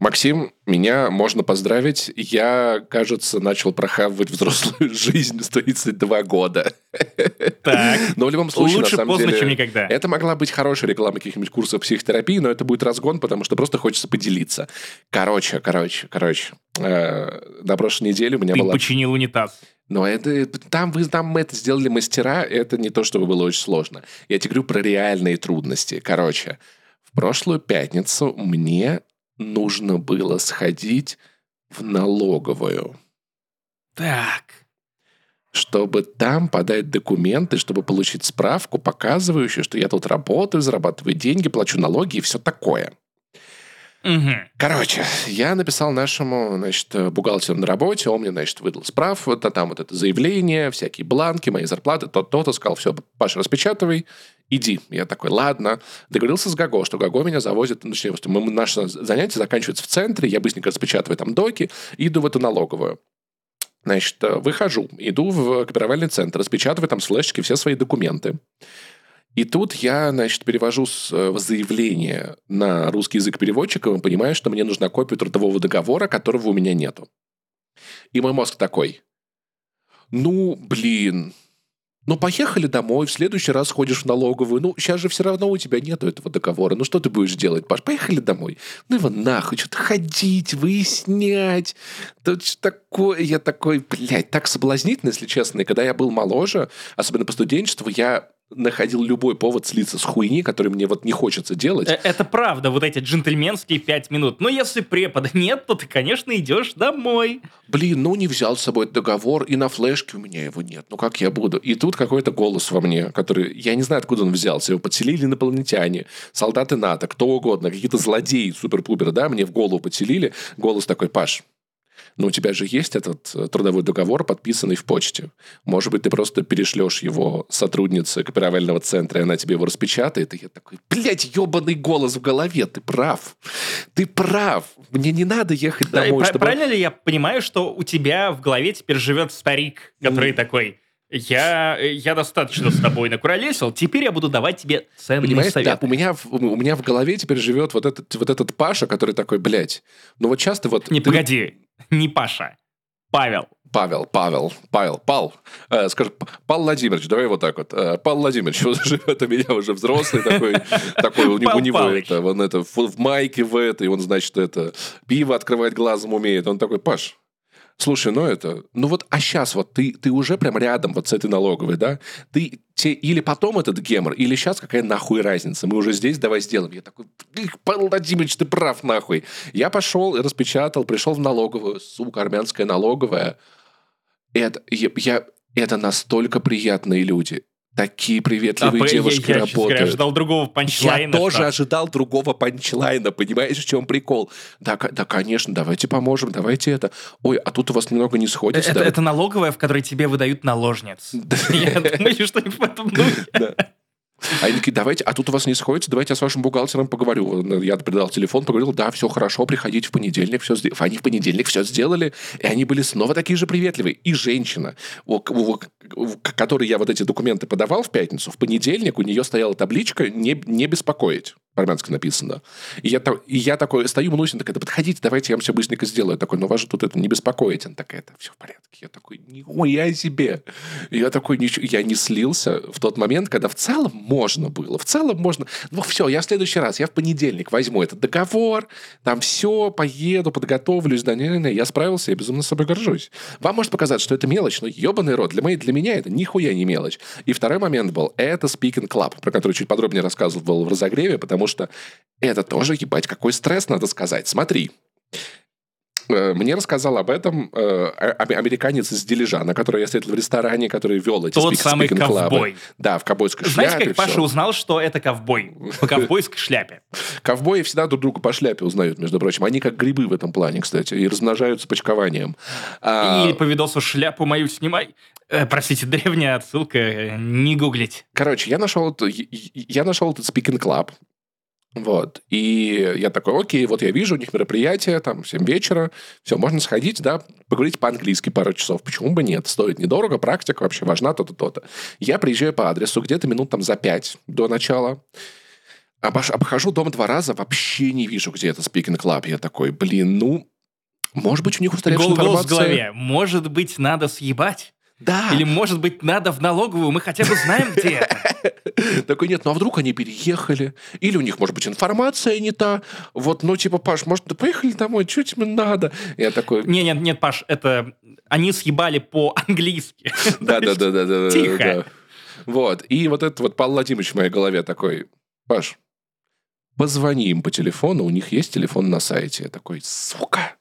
Максим, меня можно поздравить. Я, кажется, начал прохавывать взрослую жизнь с 32 года. Так. Но в любом случае, Лучше на самом поздно, деле, чем никогда. это могла быть хорошая реклама каких-нибудь курсов психотерапии, но это будет разгон, потому что просто хочется поделиться. Короче, короче, короче. э, на прошлой неделе у меня Ты была... починил унитаз. Но это там вы там мы это сделали мастера, это не то, чтобы было очень сложно. Я тебе говорю про реальные трудности. Короче, в прошлую пятницу мне нужно было сходить в налоговую, Так. чтобы там подать документы, чтобы получить справку, показывающую, что я тут работаю, зарабатываю деньги, плачу налоги и все такое. Мгм. Короче, я написал нашему, значит, бухгалтеру на работе, он мне, значит, выдал справку, вот, а там вот это заявление, всякие бланки, мои зарплаты, то-то, сказал, все, Паша, распечатывай, иди. Я такой, ладно. Договорился с Гаго, что Гаго меня завозит, ну, точнее, мы, наше занятие заканчивается в центре, я быстренько распечатываю там доки иду в эту налоговую. Значит, выхожу, иду в копировальный центр, распечатываю там с флешечки все свои документы. И тут я, значит, перевожу э, заявление на русский язык переводчика и понимаю, что мне нужна копия трудового договора, которого у меня нету. И мой мозг такой, ну, блин, ну, поехали домой, в следующий раз ходишь в налоговую. Ну, сейчас же все равно у тебя нету этого договора. Ну, что ты будешь делать, Паш? Поехали домой. Ну, его нахуй, что-то ходить, выяснять. Тут что такое? Я такой, блядь, так соблазнительно, если честно. И когда я был моложе, особенно по студенчеству, я находил любой повод слиться с хуйни, который мне вот не хочется делать. Э, Это правда, вот эти джентльменские пять минут. Но если препода нет, то ты, конечно, идешь домой. Блин, ну не взял с собой договор, и на флешке у меня его нет. Ну как я буду? И тут какой-то голос во мне, который... Я не знаю, откуда он взялся. Его подселили инопланетяне, солдаты НАТО, кто угодно, какие-то злодеи супер-пупер, да, мне в голову подселили. Голос такой, Паш, ну у тебя же есть этот э, трудовой договор, подписанный в почте. Может быть, ты просто перешлешь его сотруднице копировального центра, и она тебе его распечатает. И я такой, блядь, ебаный голос в голове, ты прав. Ты прав. Мне не надо ехать Да, домой, пра- чтобы... Правильно ли я понимаю, что у тебя в голове теперь живет старик, который такой... Я, я достаточно с тобой накуролесил, теперь я буду давать тебе ценные Понимаешь, да, советы. у меня, в, у меня в голове теперь живет вот этот, вот этот Паша, который такой, блядь, ну вот часто вот... Не, ты- погоди, не Паша, Павел. Павел, Павел, Павел, Пал, э, скажи, П- Павел Владимирович, давай вот так вот. Э, Павел Владимирович, он живет у меня уже взрослый такой, такой у него, Пал у него это, он это в, в майке в этой, он, значит, это, пиво открывать глазом умеет. Он такой, Паш, Слушай, ну это... Ну вот, а сейчас вот ты, ты уже прям рядом вот с этой налоговой, да? Ты те, или потом этот гемор, или сейчас какая нахуй разница? Мы уже здесь, давай сделаем. Я такой, «Эх, Павел Владимирович, ты прав нахуй. Я пошел, распечатал, пришел в налоговую, сука, армянская налоговая. Это, я, я- это настолько приятные люди. Такие приветливые А, я- девушки я, говоря, работают. ожидал другого Я панчлайна. тоже что- ожидал другого панчлайна, понимаешь, в чем прикол? Да, да, конечно, давайте поможем, давайте это. Ой, а тут у вас немного не сходится. Это, да? это налоговая, в которой тебе выдают наложниц. Я думаю, что в этом. Да. А они такие, давайте, а тут у вас не сходится, давайте я с вашим бухгалтером поговорю. Я передал телефон, поговорил, да, все хорошо, приходите в понедельник, все сделали. Они в понедельник все сделали, и они были снова такие же приветливые. И женщина, которой я вот эти документы подавал в пятницу, в понедельник у нее стояла табличка «не, не беспокоить». По-армянски написано. И я, и я такой стою, мнусь, такая, да подходите, давайте я вам все быстренько сделаю. Я такой, ну вас же тут это не беспокоить. Она такая, это все в порядке. Я такой, нихуя себе. И я такой, ничего, я не слился в тот момент, когда в целом можно было. В целом можно. Ну все, я в следующий раз, я в понедельник возьму этот договор, там все, поеду, подготовлюсь. Да, не-не-не, я справился, я безумно собой горжусь. Вам может показаться, что это мелочь, но ебаный рот. Для, моей, для меня это нихуя не мелочь. И второй момент был, это Speaking Club, про который чуть подробнее рассказывал в разогреве, потому что это тоже, ебать, какой стресс, надо сказать. Смотри, мне рассказал об этом э, а- американец из Дилижана, который я встретил в ресторане, который вел эти Тот самый ковбой. Да, в ковбойской Знаете, шляпе. как Паша всё. узнал, что это ковбой? По ковбойской шляпе. Ковбои всегда друг друга по шляпе узнают, между прочим. Они как грибы в этом плане, кстати, и размножаются почкованием. А, И по видосу шляпу мою снимай. Э, Простите, древняя отсылка, э, не гуглить. Короче, я нашел, я- я нашел этот Speaking Club. Вот. И я такой, окей, вот я вижу, у них мероприятие, там, 7 вечера, все, можно сходить, да, поговорить по-английски пару часов. Почему бы нет? Стоит недорого, практика вообще важна, то-то, то-то. Я приезжаю по адресу где-то минут там за 5 до начала. Обож- обхожу дом два раза, вообще не вижу, где это Speaking Club. Я такой, блин, ну, может быть, у них устаревшая Гол- голос в информация. голове. Может быть, надо съебать? Да. Или, может быть, надо в налоговую? Мы хотя бы знаем, где это. Такой, нет, ну а вдруг они переехали? Или у них, может быть, информация не та? Вот, ну, типа, Паш, может, да поехали домой, что тебе надо? Я такой, Не, нет, нет, Паш, это... Они съебали по-английски. да, да, да, да, да. Тихо. Вот. И вот этот вот Павел Владимирович в моей голове такой, Паш, позвони им по телефону, у них есть телефон на сайте. Я такой, сука,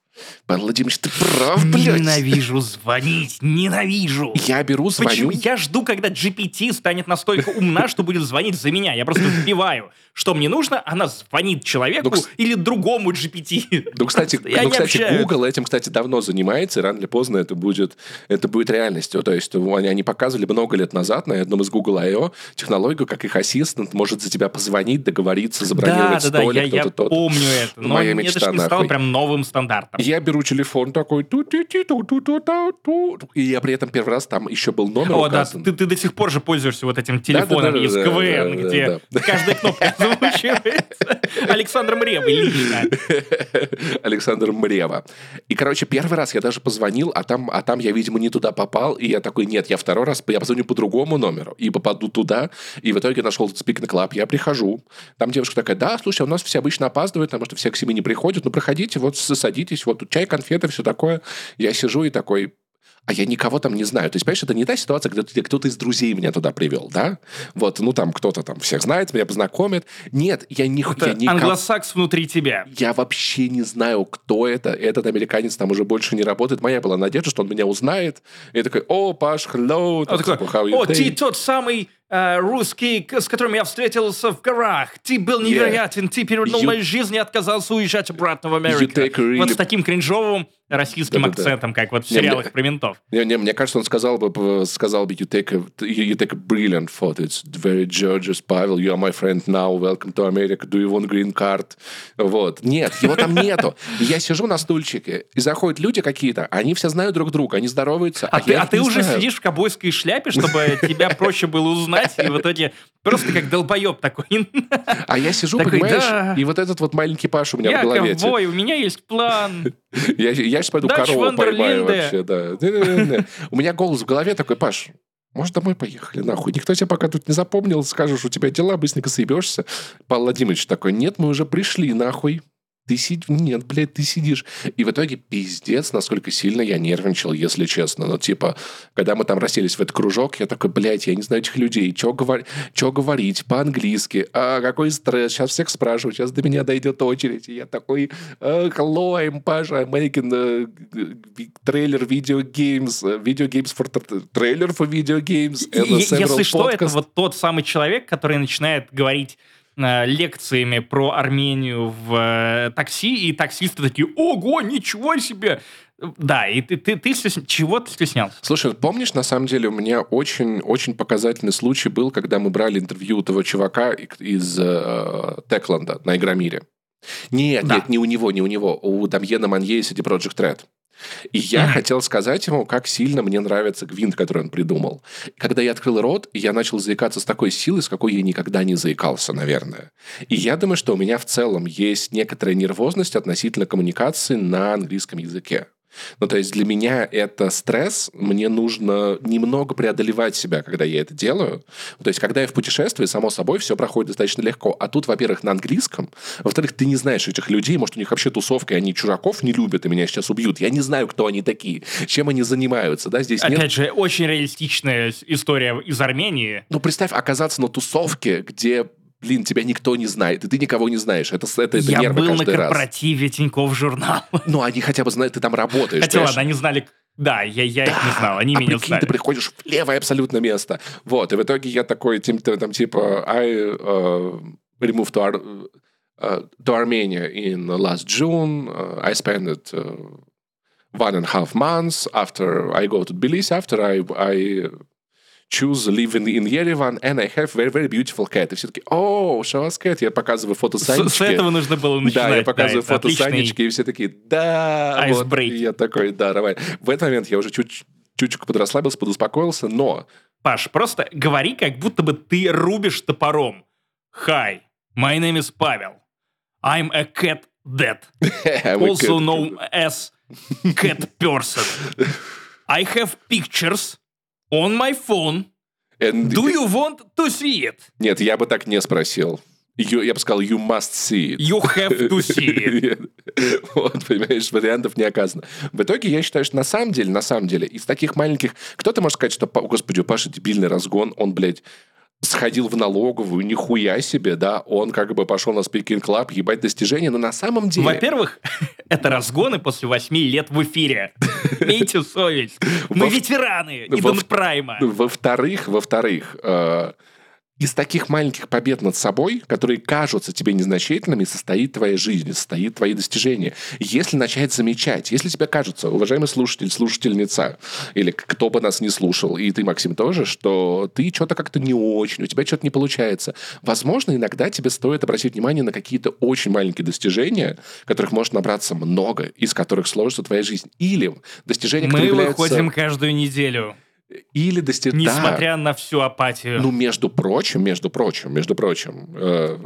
Павел Владимирович, ты прав, блядь. Ненавижу звонить, ненавижу. Я беру, звоню. Почему? Я жду, когда GPT станет настолько умна, что будет звонить за меня. Я просто вбиваю, что мне нужно, она звонит человеку Ну, или другому GPT. Ну, кстати, Просто, ну, кстати. Google этим, кстати, давно занимается, и рано или поздно это будет, это будет реальностью. То есть они, они показывали много лет назад на одном из Google I.O. технологию, как их ассистент может за тебя позвонить, договориться, Да, забронировать да, да, столик, я, я то-то, то-то. помню это. Но Моя это мечта, ж не стало нахуй. прям новым стандартом я беру телефон такой, ту ту ту ту ту ту ту и я при этом первый раз там еще был номер О, указан. да, ты, ты до сих пор же пользуешься вот этим телефоном да, да, да, из да, КВН, да, да, где да, да. каждая кнопка озвучивается Александром Ревой. Александр Мрева. И, короче, первый раз я даже позвонил, а там, а там я, видимо, не туда попал, и я такой, нет, я второй раз, я позвоню по другому номеру, и попаду туда, и в итоге нашел Speak Club, я прихожу, там девушка такая, да, слушай, у нас все обычно опаздывают, потому что все к себе не приходят, ну, проходите, вот, садитесь, вот, тут чай, конфеты, все такое. Я сижу и такой, а я никого там не знаю. То есть, понимаешь, это не та ситуация, где, где кто-то из друзей меня туда привел, да? Вот, ну, там кто-то там всех знает, меня познакомит. Нет, я, не, я Это никого... англосакс внутри тебя. Я вообще не знаю, кто это. Этот американец там уже больше не работает. Моя была надежда, что он меня узнает. И я такой, о, Паш, hello. Там, такой, типа, о, ты doing?» тот самый русский, к- с которым я встретился в горах. Ты был невероятен, ты перевернул You- мою жизнь и отказался уезжать обратно в Америку. really- Вот с таким кринжовым российским Да-да-да. акцентом, как вот в Не, мне- сериалах про ментов. Не, не, мне кажется, он сказал бы, сказал бы, you take, a, you, take a brilliant photo. It's very gorgeous, Павел. You are my friend now. Welcome to America. Do you want green card? Вот. Нет, его там нету. Я сижу на стульчике, и заходят люди какие-то, они все знают друг друга, они здороваются, А, а, ты, я а ты уже знаю. сидишь в кобойской шляпе, чтобы тебя проще было узнать, и в итоге просто как долбоеб такой. А я сижу, понимаешь, да. и вот этот вот маленький Паш у меня Я в голове. ковбой, у меня есть план. Я, я сейчас пойду Дач корову поймаю вообще, да. У меня голос в голове такой, Паш, может, домой поехали, нахуй? Никто тебя пока тут не запомнил, скажешь, у тебя дела, быстренько съебешься. Павел Владимирович такой, нет, мы уже пришли, нахуй. Ты сидишь... Нет, блядь, ты сидишь. И в итоге пиздец, насколько сильно я нервничал, если честно. Ну, типа, когда мы там расселись в этот кружок, я такой, блядь, я не знаю этих людей. Что говор... чё говорить по-английски? А, какой стресс? Сейчас всех спрашиваю. Сейчас до меня дойдет очередь. И я такой, «Uh, hello, I'm Pasha. I'm making a трейлер video games. uh, Video games for... Трейлер for video games. and Если что, это podcasts». вот тот самый человек, который начинает говорить э, лекциями про Армению в э, такси, и таксисты такие, ого, ничего себе! Да, и ты, ты, ты стесня- чего ты стеснялся? Слушай, помнишь, на самом деле у меня очень, очень показательный случай был, когда мы брали интервью у того чувака из э, Текланда на Игромире. Нет, Да. нет, не у него, не у него, у Дамьена Манье из CD Project Red. И я Мгм. хотел сказать ему, как сильно мне нравится гвинт, который он придумал. Когда я открыл рот, я начал заикаться с такой силой, с какой я никогда не заикался, наверное. И я думаю, что у меня в целом есть некоторая нервозность относительно коммуникации на английском языке. Ну, то есть для меня это стресс, мне нужно немного преодолевать себя, когда я это делаю. То есть когда я в путешествии, само собой, все проходит достаточно легко. А тут, во-первых, на английском, во-вторых, ты не знаешь этих людей, может, у них вообще тусовка, и они чужаков не любят, и меня сейчас убьют. Я не знаю, кто они такие, чем они занимаются, да, здесь нет... Опять же, очень реалистичная история из Армении. Ну, представь, оказаться на тусовке, где, блин, тебя никто не знает, и ты никого не знаешь. Это, это, это Я нервы был на каждый раз. корпоративе Тинькофф журнал. Ну, они хотя бы знают, ты там работаешь. Хотя понимаешь? ладно, они знали... Да, я, я их не знал, они а меня прикинь, знали. ты приходишь в левое абсолютно место. Вот, и в итоге я такой, тим- там, типа, I uh, removed to, Ar- uh, to Armenia in last June. Uh, I spent it uh, one and a half months after I go to Tbilisi, after I, I choose live in, Yerevan, and I have very, very beautiful cat. И все таки о, us cat. Я показываю фото С, Санечки. с этого нужно было начинать. Да, я показываю это фото отличный- Санечки, и все такие, да, вот. Айсбрейк. И я такой, да, давай. В этот момент я уже чуть чуть подрасслабился, подуспокоился, но Паш, просто говори, как будто бы ты рубишь топором. Hi, My name is Pavel. I'm a cat a also known as cat person. I have pictures on my phone. And- Do you want to see it? Нет, я бы так не спросил. You- я бы сказал, you must see it. You have to see it. Вот, понимаешь, вариантов не оказано. В итоге я считаю, что на самом деле, на самом деле, из таких маленьких... Кто-то может сказать, что, «Па- господи, у Паши дебильный разгон, он, блядь, сходил в налоговую, нихуя себе, да, он как бы пошел на Speaking Club, ебать достижения, но на самом деле... Во-первых, это разгоны после восьми лет в эфире. Имейте совесть. Мы ветераны Идун Прайма. Во-вторых, во-вторых, э, из таких маленьких побед над собой, которые кажутся тебе незначительными, состоит твоя жизнь, состоит твои достижения. Если начать замечать, если тебе кажется, уважаемый слушатель, слушательница, или кто бы нас не слушал, и ты, Максим, тоже, что ты что-то как-то не очень, у тебя что-то не получается, возможно, иногда тебе стоит обратить внимание на какие-то очень маленькие достижения, которых может набраться много, из которых сложится твоя жизнь. Или достижения, Мы которые являются... выходим каждую неделю, Или достижения... несмотря на всю апатию. Ну, между прочим, между прочим, между прочим, э,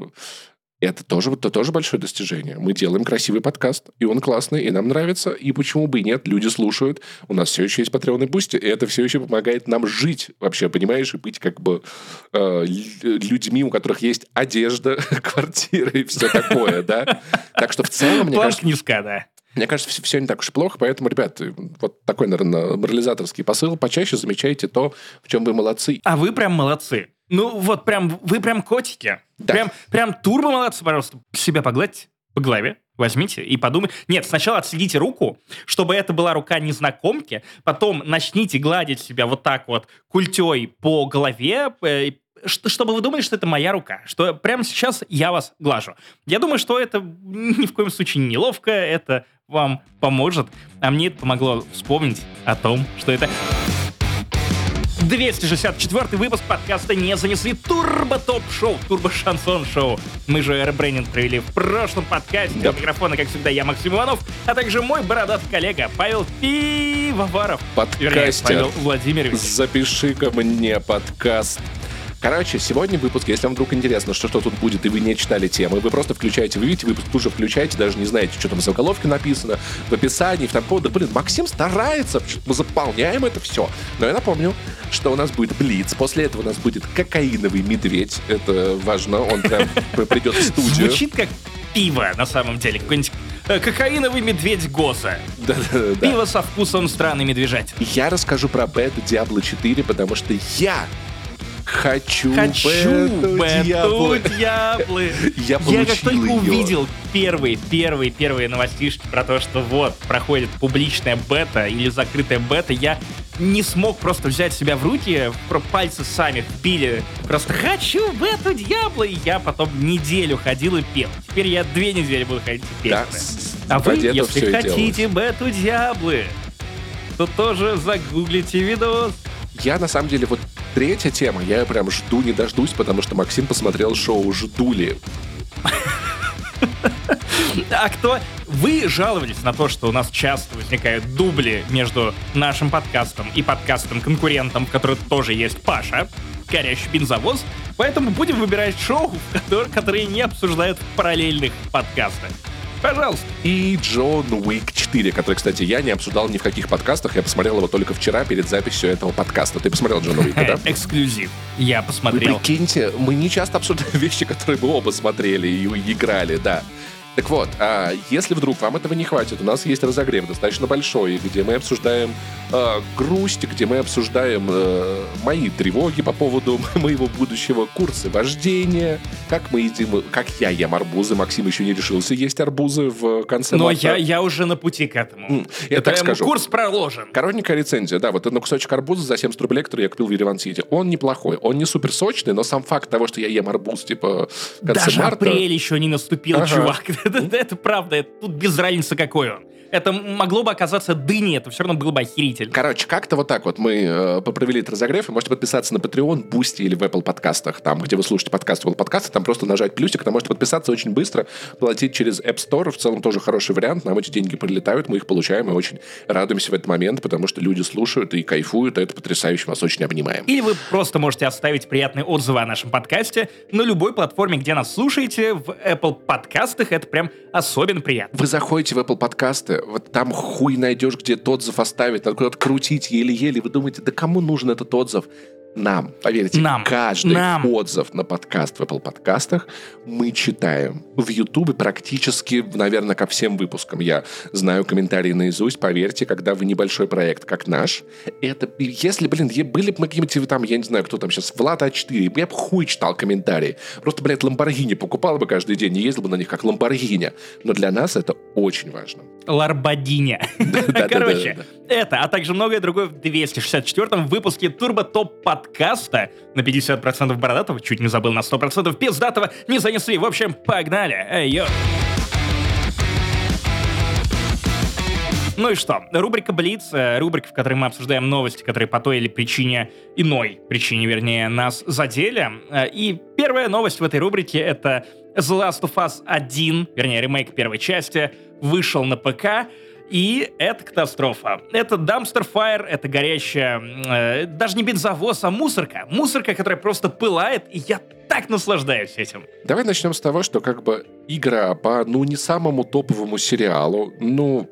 это тоже, это тоже большое достижение. Мы делаем красивый подкаст, и он классный, и нам нравится, и почему бы и нет, люди слушают. У нас все еще есть Patreon и Boosty, и это все еще помогает нам жить вообще, понимаешь, и быть как бы э, лю- людьми, у которых есть одежда, квартира и все такое, да? Так что в целом, мне кажется, Планка низка, да. Мне кажется, все, не так уж и плохо, поэтому, ребят, вот такой, наверное, морализаторский посыл. Почаще замечайте то, в чем вы молодцы. А вы прям молодцы. Ну вот прям, вы прям котики. Да. Прям, прям турбо молодцы, пожалуйста. Себя погладьте по голове. Возьмите и подумайте. Нет, сначала отследите руку, чтобы это была рука незнакомки. Потом начните гладить себя вот так вот культей по голове, э, чтобы вы думали, что это моя рука, что прямо сейчас я вас глажу. Я думаю, что это ни в коем случае не неловко, это вам поможет, а мне это помогло вспомнить о том, что это 264 выпуск подкаста «Не занесли» Турбо Топ Шоу, Турбо Шансон Шоу. Мы же ребрендинг провели в прошлом подкасте. Да. У микрофона, как всегда, я, Максим Иванов, а также мой бородатый коллега Павел Пивоваров. Вернее, Подкастер. Павел Владимирович. Запиши-ка мне подкаст. Короче, сегодня выпуск, если вам вдруг интересно, что, что тут будет, и вы не читали темы, вы просто включаете, вы видите выпуск, тут же включаете, даже не знаете, что там в заголовке написано, в описании, в таком, да блин, Максим старается, мы заполняем это все. Но я напомню, что у нас будет Блиц, после этого у нас будет кокаиновый медведь, это важно, он прям придет в студию. Звучит как пиво, на самом деле. Какой-нибудь э, кокаиновый медведь Госа. Да-да-да. Пиво со вкусом странной медвежатины. Я расскажу про бету Diablo 4, потому что я хочу, Хочу бету. Дьяблы. Я Я как только её. увидел первые, первые, первые новостишки про то, что вот, проходит публичная бета или закрытая бета, я не смог просто взять себя в руки, про пальцы сами вбили. Просто хочу бету Дьябло, и я потом неделю ходил и пел. Теперь я две недели буду ходить и петь. Да, А вы, если хотите бету Дьяблы, то тоже загуглите видос. Я, на самом деле, вот третья тема, я прям жду, не дождусь, потому что Максим посмотрел шоу «Ждули». А кто... Вы жаловались на то, что у нас часто возникают дубли между нашим подкастом и подкастом-конкурентом, в котором тоже есть Паша, горящий бензовоз, поэтому будем выбирать шоу, котор- которые не обсуждают в параллельных подкастах. Пожалуйста. И Джон Уик 4, который, кстати, я не обсуждал ни в каких подкастах, я посмотрел его только вчера перед записью этого подкаста. Ты посмотрел Джона Уика, да? Эксклюзив. Я Вы посмотрел. прикиньте, мы не часто обсуждаем вещи, которые мы оба смотрели и играли, да. Так вот, а если вдруг вам этого не хватит, у нас есть разогрев достаточно большой, где мы обсуждаем э, грусть, где мы обсуждаем э, мои тревоги по поводу моего будущего курса вождения, как мы едим, как я ем арбузы. Максим еще не решился есть арбузы в конце Но марта. я, я уже на пути к этому. Я так Прям скажу. Курс проложен. Коротенькая рецензия, да, вот это кусочек арбуза за 70 рублей, который я купил в Ереван Сити. Он неплохой, он не супер сочный, но сам факт того, что я ем арбуз, типа, в конце Даже марта... апрель еще не наступил, Ага. чувак. Это, это правда, это, тут без разницы какой он. Это могло бы оказаться дыней, это все равно было бы охерительно. Короче, как-то вот так вот мы э, провели этот разогрев, и можете подписаться на Patreon, Boosty или в Apple подкастах, там, где вы слушаете подкасты, Apple подкасты, там просто нажать плюсик, там можете подписаться очень быстро, платить через App Store, в целом тоже хороший вариант, нам эти деньги прилетают, мы их получаем, и очень радуемся в этот момент, потому что люди слушают и кайфуют, и это потрясающе, вас очень обнимаем. Или вы просто можете оставить приятные отзывы о нашем подкасте на любой платформе, где нас слушаете, в Apple подкастах, это прям особенно приятно. Вы заходите в Apple подкасты, вот там хуй найдешь, где отзыв оставить, надо куда-то крутить еле-еле. Вы думаете, да кому нужен этот отзыв? Нам, поверьте, Нам. каждый Нам. отзыв на подкаст в Apple подкастах мы читаем. В Ютубе практически, наверное, ко всем выпускам. Я знаю комментарии наизусть, поверьте, когда вы небольшой проект, как наш, это, если, блин, были бы мы какие-нибудь там, я не знаю, кто там сейчас, Влад А4, я бы хуй читал комментарии. Просто, блядь, Ламборгини покупал бы каждый день, не ездил бы на них как Ламборгини. Но для нас это очень важно. Ларбадиня. Короче, это, а также многое другое в 264-м выпуске Турбо Топ подкаста на 50% бородатого, чуть не забыл, на 100% пиздатого не занесли. В общем, погнали. Эй, йо. Ну и что? Рубрика Блиц, э, рубрика, в которой мы обсуждаем новости, которые по той или причине, иной причине, вернее, нас задели. Э, И первая новость в этой рубрике — это The Last of Us 1, вернее, ремейк первой части, вышел на ПК, и это катастрофа. Это Dumpster Fire, это горящая, э, даже не бензовоз, а мусорка. Мусорка, которая просто пылает, и я так наслаждаюсь этим. Давай начнем с того, что как бы игра по, ну, не самому топовому сериалу, ну,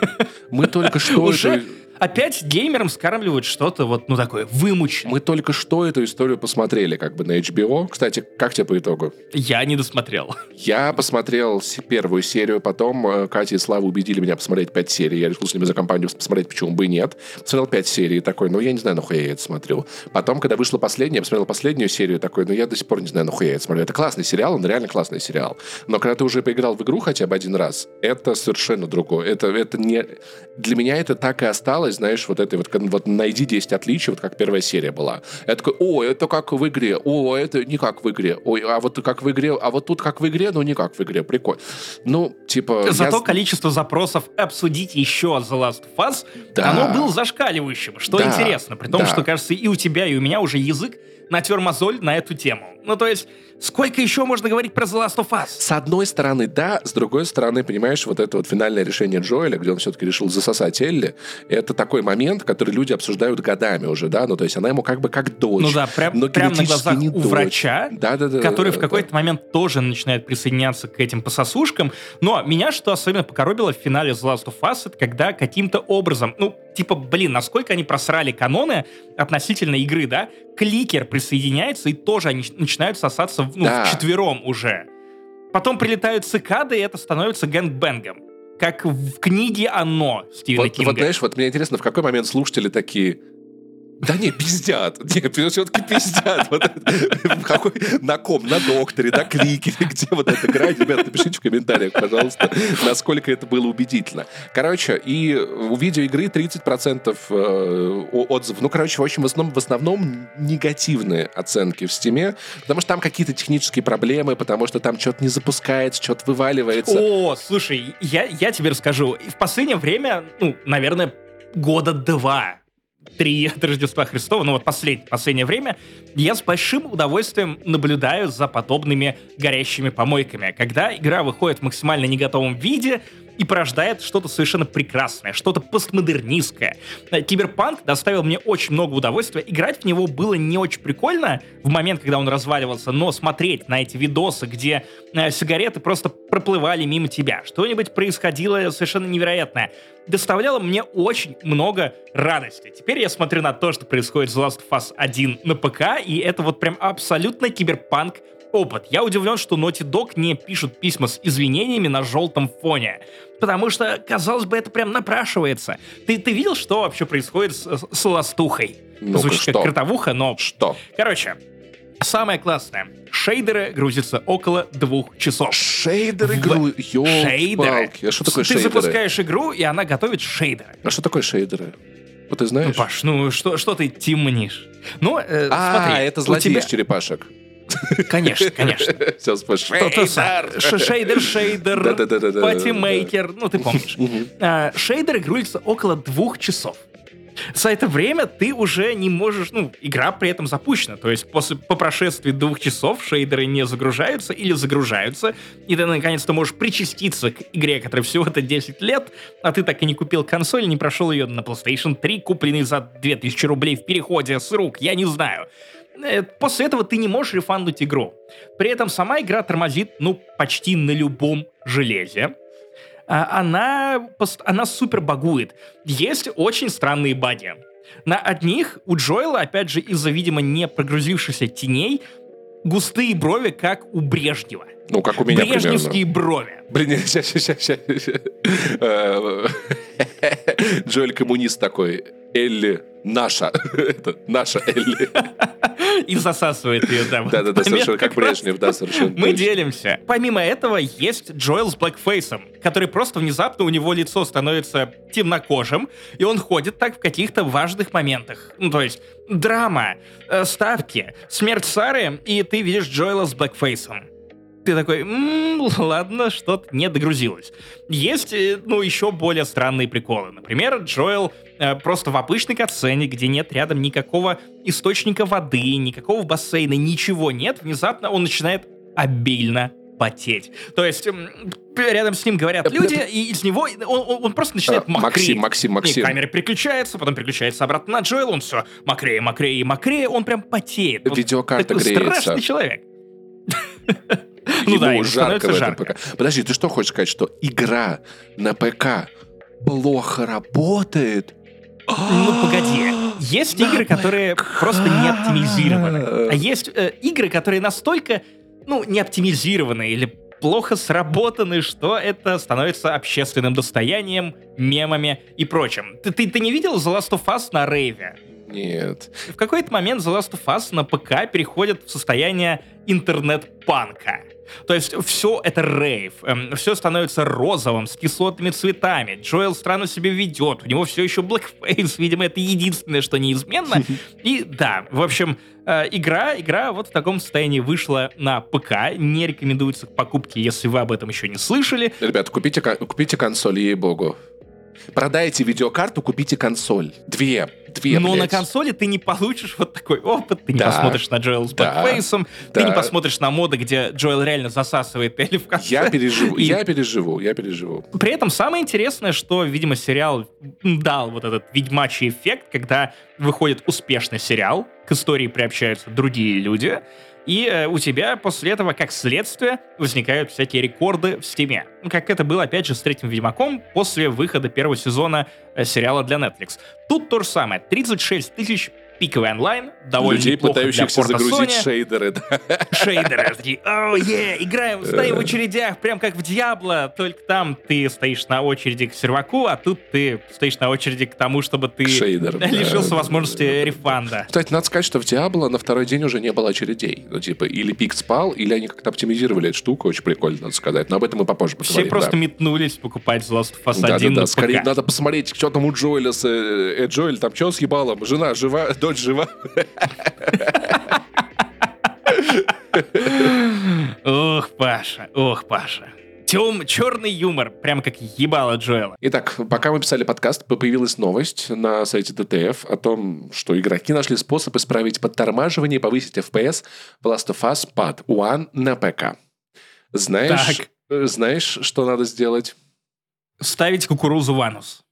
мы только что... Уже опять геймерам скармливают что-то вот, ну, такое, вымученное. Мы только что эту историю посмотрели как бы на HBO. Кстати, как тебе по итогу? Я не досмотрел. Я посмотрел первую серию, потом э, Катя и Слава убедили меня посмотреть пять серий. Я решил с ними за компанию посмотреть, почему бы и нет. Посмотрел пять серий, такой, ну я не знаю, нахуя я это смотрю. Потом, когда вышла последняя, я посмотрел последнюю серию, такой, ну я до сих пор не знаю, нахуя я это смотрю. Это классный сериал, он реально классный сериал. Но когда ты уже поиграл в игру хотя бы один раз, это совершенно другое. Это, это не... Для меня это так и осталось, знаешь, вот этой вот, вот найди 10 отличий, вот как первая серия была. Я такой, о, это как в игре, о, это не как в игре, ой, а вот как в игре, а вот тут как в игре, но не как в игре, прикольно. Ну, типа... я Зато з- количество запросов обсудить еще The Last of Us, Да. оно было зашкаливающим, что Да. интересно. При том, Да. что, кажется, и у тебя, и у меня уже язык натер мозоль на эту тему. Ну, то есть, сколько еще можно говорить про The Last of Us? С одной стороны, да, с другой стороны, понимаешь, вот это вот финальное решение Джоэля, где он все-таки решил засосать Элли, это такой момент, который люди обсуждают годами уже, да, ну то есть она ему как бы как дочь. Ну да, прям, но прям на глазах не у дочь. врача, Да-да-да. который в да, какой-то момент тоже начинает присоединяться к этим пососушкам. Но меня что особенно покоробило в финале The Last of Us, это когда каким-то образом, ну, типа, блин, насколько они просрали каноны относительно игры, да? Кликер присоединяется, и тоже они начинают сосаться в- ну, Да. вчетвером уже. Потом прилетают цикады, и это становится гэнгбэнгом. Как в книге «Оно» Стивена Вот, Кинга. вот, знаешь, вот мне интересно, в какой момент слушатели такие... Да не, пиздят. Нет, все-таки пиздят. Вот какой, на ком? На докторе, на клике, где вот эта грань? Ребята, напишите в комментариях, пожалуйста, насколько это было убедительно. Короче, и у видеоигры 30% э, отзывов. Ну, короче, в общем, в основном, в основном негативные оценки в Стиме, потому что там какие-то технические проблемы, потому что там что-то не запускается, что-то вываливается. О, слушай, я, я тебе расскажу. В последнее время, ну, наверное, года два, три от Рождества Христова, ну вот послед, последнее время, я с большим удовольствием наблюдаю за подобными горящими помойками, когда игра выходит в максимально не готовом виде и порождает что-то совершенно прекрасное, что-то постмодернистское. Э, Киберпанк доставил мне очень много удовольствия. Играть в него было не очень прикольно в момент, когда он разваливался, но смотреть на эти видосы, где э, сигареты просто проплывали мимо тебя, что-нибудь происходило совершенно невероятное, доставляло мне очень много радости. Теперь я смотрю на то, что происходит в The Last of Us 1 на ПК, и это вот прям абсолютно киберпанк опыт. Я удивлен, что Naughty Dog не пишут письма с извинениями на желтом фоне. Потому что, казалось бы, это прям напрашивается. Ты, ты видел, что вообще происходит с, с ластухой? Ну-ка, Звучит что? как кротовуха, но... Что? Короче, самое классное. Шейдеры грузятся около двух часов. Шейдер В- игру, Шейдеры. А что такое Ты шейдеры? запускаешь игру, и она готовит шейдеры. А что такое шейдеры? Вот ты Ну, знаешь? Паш, ну что, что ты тимнишь? Ну, э, а, смотри, это у злодей тебя- из черепашек. Конечно, конечно. Все, Шейдер, шейдер, Да-да-да-да-да. патимейкер, ну ты помнишь. А, Шейдер игруется около двух часов. За это время ты уже не можешь, ну, игра при этом запущена, то есть после, по прошествии двух часов шейдеры не загружаются или загружаются, и ты наконец-то можешь причаститься к игре, которая всего-то 10 лет, а ты так и не купил консоль, не прошел ее на PlayStation 3, купленный за 2000 рублей в переходе с рук, я не знаю. Э, После этого ты не можешь рефандуть игру. При этом сама игра тормозит, ну, почти на любом железе. А, Она, она супер багует. Есть очень странные баги. На одних у Джоэла, опять же, из-за, видимо, не прогрузившихся теней, густые брови, как у Брежнева. Ну, как у меня примерно. Брежневские брови. Блин, сейчас, сейчас, сейчас. Джоэль коммунист такой. Элли наша. Это наша Элли. И засасывает ее, этот Да-да-да, совершенно как. Брежнев, да, совершенно. Мы делимся. Помимо этого, есть Джоэл с блэкфейсом, который просто внезапно у него лицо становится темнокожим, и он ходит так в каких-то важных моментах. Ну, то есть, драма, э, ставки, смерть Сары, и ты видишь Джоэла с блэкфейсом. Ты такой, «М, ладно, что-то не догрузилось. Есть, э, ну, еще более странные приколы. Например, Джоэл э, просто в обычной катсцене, где нет рядом никакого источника воды, никакого бассейна, ничего нет, внезапно он начинает обильно потеть. То есть рядом с ним говорят люди, и из него он, он- просто начинает А, мокреть. Максим, Максим, И Максим. камера переключается, потом переключается обратно на Джоэла, он все мокрее, мокрее и мокрее, он прям потеет. Видеокарта такой греется. страшный человек. Ну Ему да, ему жарко в этом жарко. ПК. Подожди, ты что хочешь сказать, что игра на ПК плохо работает? Ну, погоди. Есть игры, которые просто не оптимизированы. А есть э, игры, которые настолько, ну, не оптимизированы или плохо сработаны, что это становится общественным достоянием, мемами и прочим. Ты, ты, ты не видел The Last of Us на рейве? Нет. В какой-то момент The Last of Us на ПК переходит в состояние интернет-панка. То есть все это рейв, все становится розовым, с кислотными цветами. Джоэл странно себя ведет, у него все еще блэкфейс, видимо, это единственное, что неизменно. И да, в общем, э, игра, игра вот в таком состоянии вышла на ПК, не рекомендуется к покупке, если вы об этом еще не слышали. Ребят, купите, купите консоль, ей-богу. Продайте видеокарту, купите консоль. Две. Две, Но на блядь. консоли ты не получишь вот такой опыт, ты не Да. посмотришь на Джоэла с Да. блэкфейсом, ты Да. не посмотришь на моды, где Джоэл реально засасывает Элли в конце. Я переживу, И я переживу, я переживу. При этом самое интересное, что, видимо, сериал дал вот этот ведьмачий эффект, когда выходит успешный сериал, к истории приобщаются другие люди, и э, у тебя после этого, как следствие, возникают всякие рекорды в Steam е. Как это было, опять же, с третьим Ведьмаком после выхода первого сезона э, сериала для Netflix. Тут то же самое. 36 тысяч пиковый онлайн, довольно Людей, пытающихся загрузить Sony шейдеры. да. шейдеры. Такие, о, е, играем, стоим в очередях, прям как в Диабло, только там ты стоишь на очереди к серваку, а тут ты стоишь на очереди к тому, чтобы ты Шейдерам, да. лишился возможности рефанда. Кстати, надо сказать, что в Диабло на второй день уже не было очередей. Ну, типа, или пик спал, или они как-то оптимизировали эту штуку. Очень прикольно, надо сказать. Но об этом мы попозже Все поговорим. просто да. метнулись покупать Last of Us Да, 1 да, да, на скорее надо посмотреть, что там у Джоэля с... Э, э, Джоэль там что с ебалом? Жена жива? Дочь жива? Ох, Паша, ох, Паша. Тем, черный юмор, прям как ебало Джоэла. Итак, пока мы писали подкаст, появилась новость на сайте ДТФ о том, что игроки нашли способ исправить подтормаживание и повысить FPS в Last of Us Part One на ПК. Знаешь, Так. э, знаешь, что надо сделать? Ставить кукурузу в анус.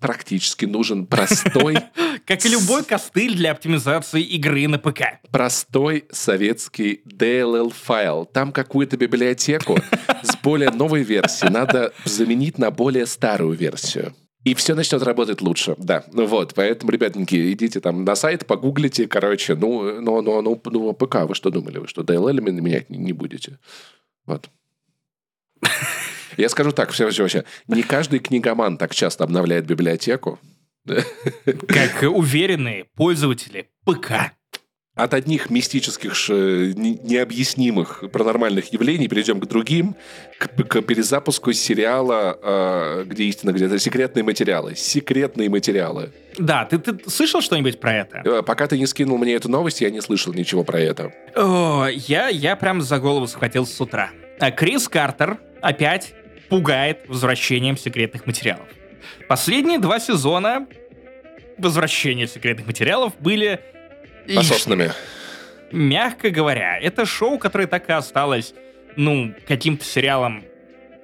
Практически нужен простой, Как и любой костыль для оптимизации игры на ПК. простой советский DLL-файл. Там какую-то библиотеку с более новой версией надо заменить на более старую версию. И все начнет работать лучше, да. Ну вот, поэтому, ребятники, идите там на сайт, погуглите, короче, ну, ну, ну, ну, ну ПК, вы что думали? Вы что, DLL менять не, не будете? Вот. Я скажу так, все, все, все. Не каждый книгоман так часто обновляет библиотеку. Как уверенные пользователи ПК. От одних мистических, необъяснимых паранормальных явлений перейдем к другим, к, к перезапуску сериала, э, где истина, где-то секретные материалы. Секретные материалы. Да, ты, ты слышал что-нибудь про это? Э, Пока ты не скинул мне эту новость, я не слышал ничего про это. О, я, я прям за голову схватился с утра. А Крис Картер опять пугает возвращением секретных материалов. Последние два сезона возвращения секретных материалов были... Пососными. Мягко говоря, это шоу, которое так и осталось, ну, каким-то сериалом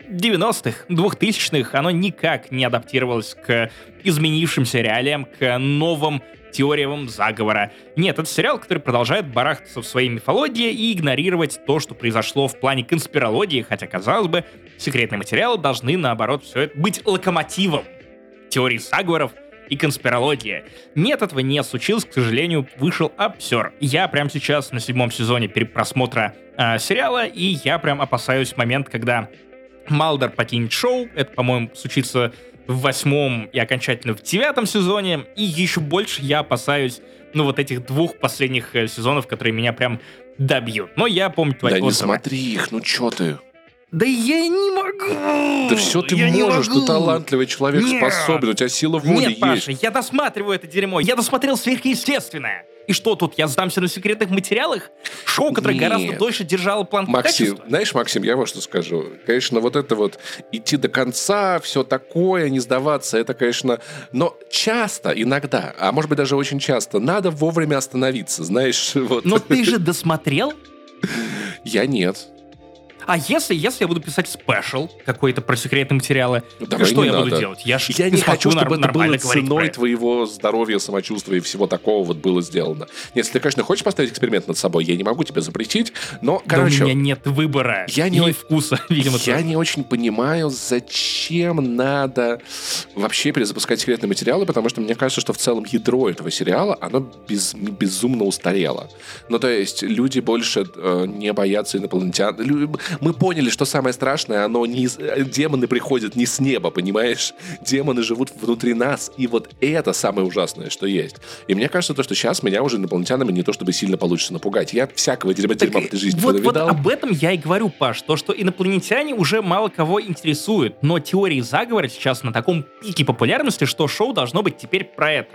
90-х, 2000-х, оно никак не адаптировалось к изменившимся реалиям, к новым теориям заговора. Нет, это сериал, который продолжает барахтаться в своей мифологии и игнорировать то, что произошло в плане конспирологии, хотя, казалось бы, секретные материалы должны, наоборот, все это быть локомотивом теорий заговоров и конспирологии. Нет, этого не случилось, к сожалению, вышел обсер. Я прямо сейчас на седьмом сезоне перепросмотра э, сериала, и я прям опасаюсь момент, когда Малдер покинет шоу. Это, по-моему, случится в восьмом и окончательно в девятом сезоне. И еще больше я опасаюсь, ну, вот этих двух последних э, сезонов, которые меня прям добьют. Но я помню твои Да не отзывы. смотри их, ну чё ты? Да я не могу! Да все ты Я не можешь, ты талантливый человек, Нет. способен, у тебя сила воли Нет, Паша, есть. я досматриваю это дерьмо. Я досмотрел сверхъестественное. И что тут, я сдамся на секретных материалах? Шоу, которое Нет. гораздо дольше держало план Максим, качества? знаешь, Максим, я вот что скажу. Конечно, вот это вот идти до конца, все такое, не сдаваться, это, конечно... Но часто, иногда, а может быть даже очень часто, надо вовремя остановиться, знаешь, вот. Но ты же досмотрел? Я нет. А если, если я буду писать спешл какой-то про секретные материалы, Ну, давай что я буду надо. делать? Я, Я не хочу, чтобы это было ценой твоего здоровья, самочувствия и всего такого вот было сделано. Если ты, конечно, хочешь поставить эксперимент над собой, я не могу тебе запретить, но, Да короче, у меня нет выбора. я не и вкуса, видимо, Я не очень понимаю, зачем надо вообще перезапускать секретные материалы, потому что мне кажется, что в целом ядро этого сериала, оно без- безумно устарело. Ну, то есть люди больше э, не боятся инопланетян. Мы поняли, что самое страшное, оно не... из- э, Демоны приходят не с неба, понимаешь? Демоны живут внутри нас, и вот это самое ужасное, что есть. И мне кажется, то, что сейчас меня уже инопланетянами не то чтобы сильно получится напугать. Я всякого дерьма, дерьма в этой жизни вот, вот повидал. об этом я и говорю, Паш, то, что инопланетяне уже мало кого интересуют, но теории заговора сейчас на таком пике популярности, что шоу должно быть теперь про это.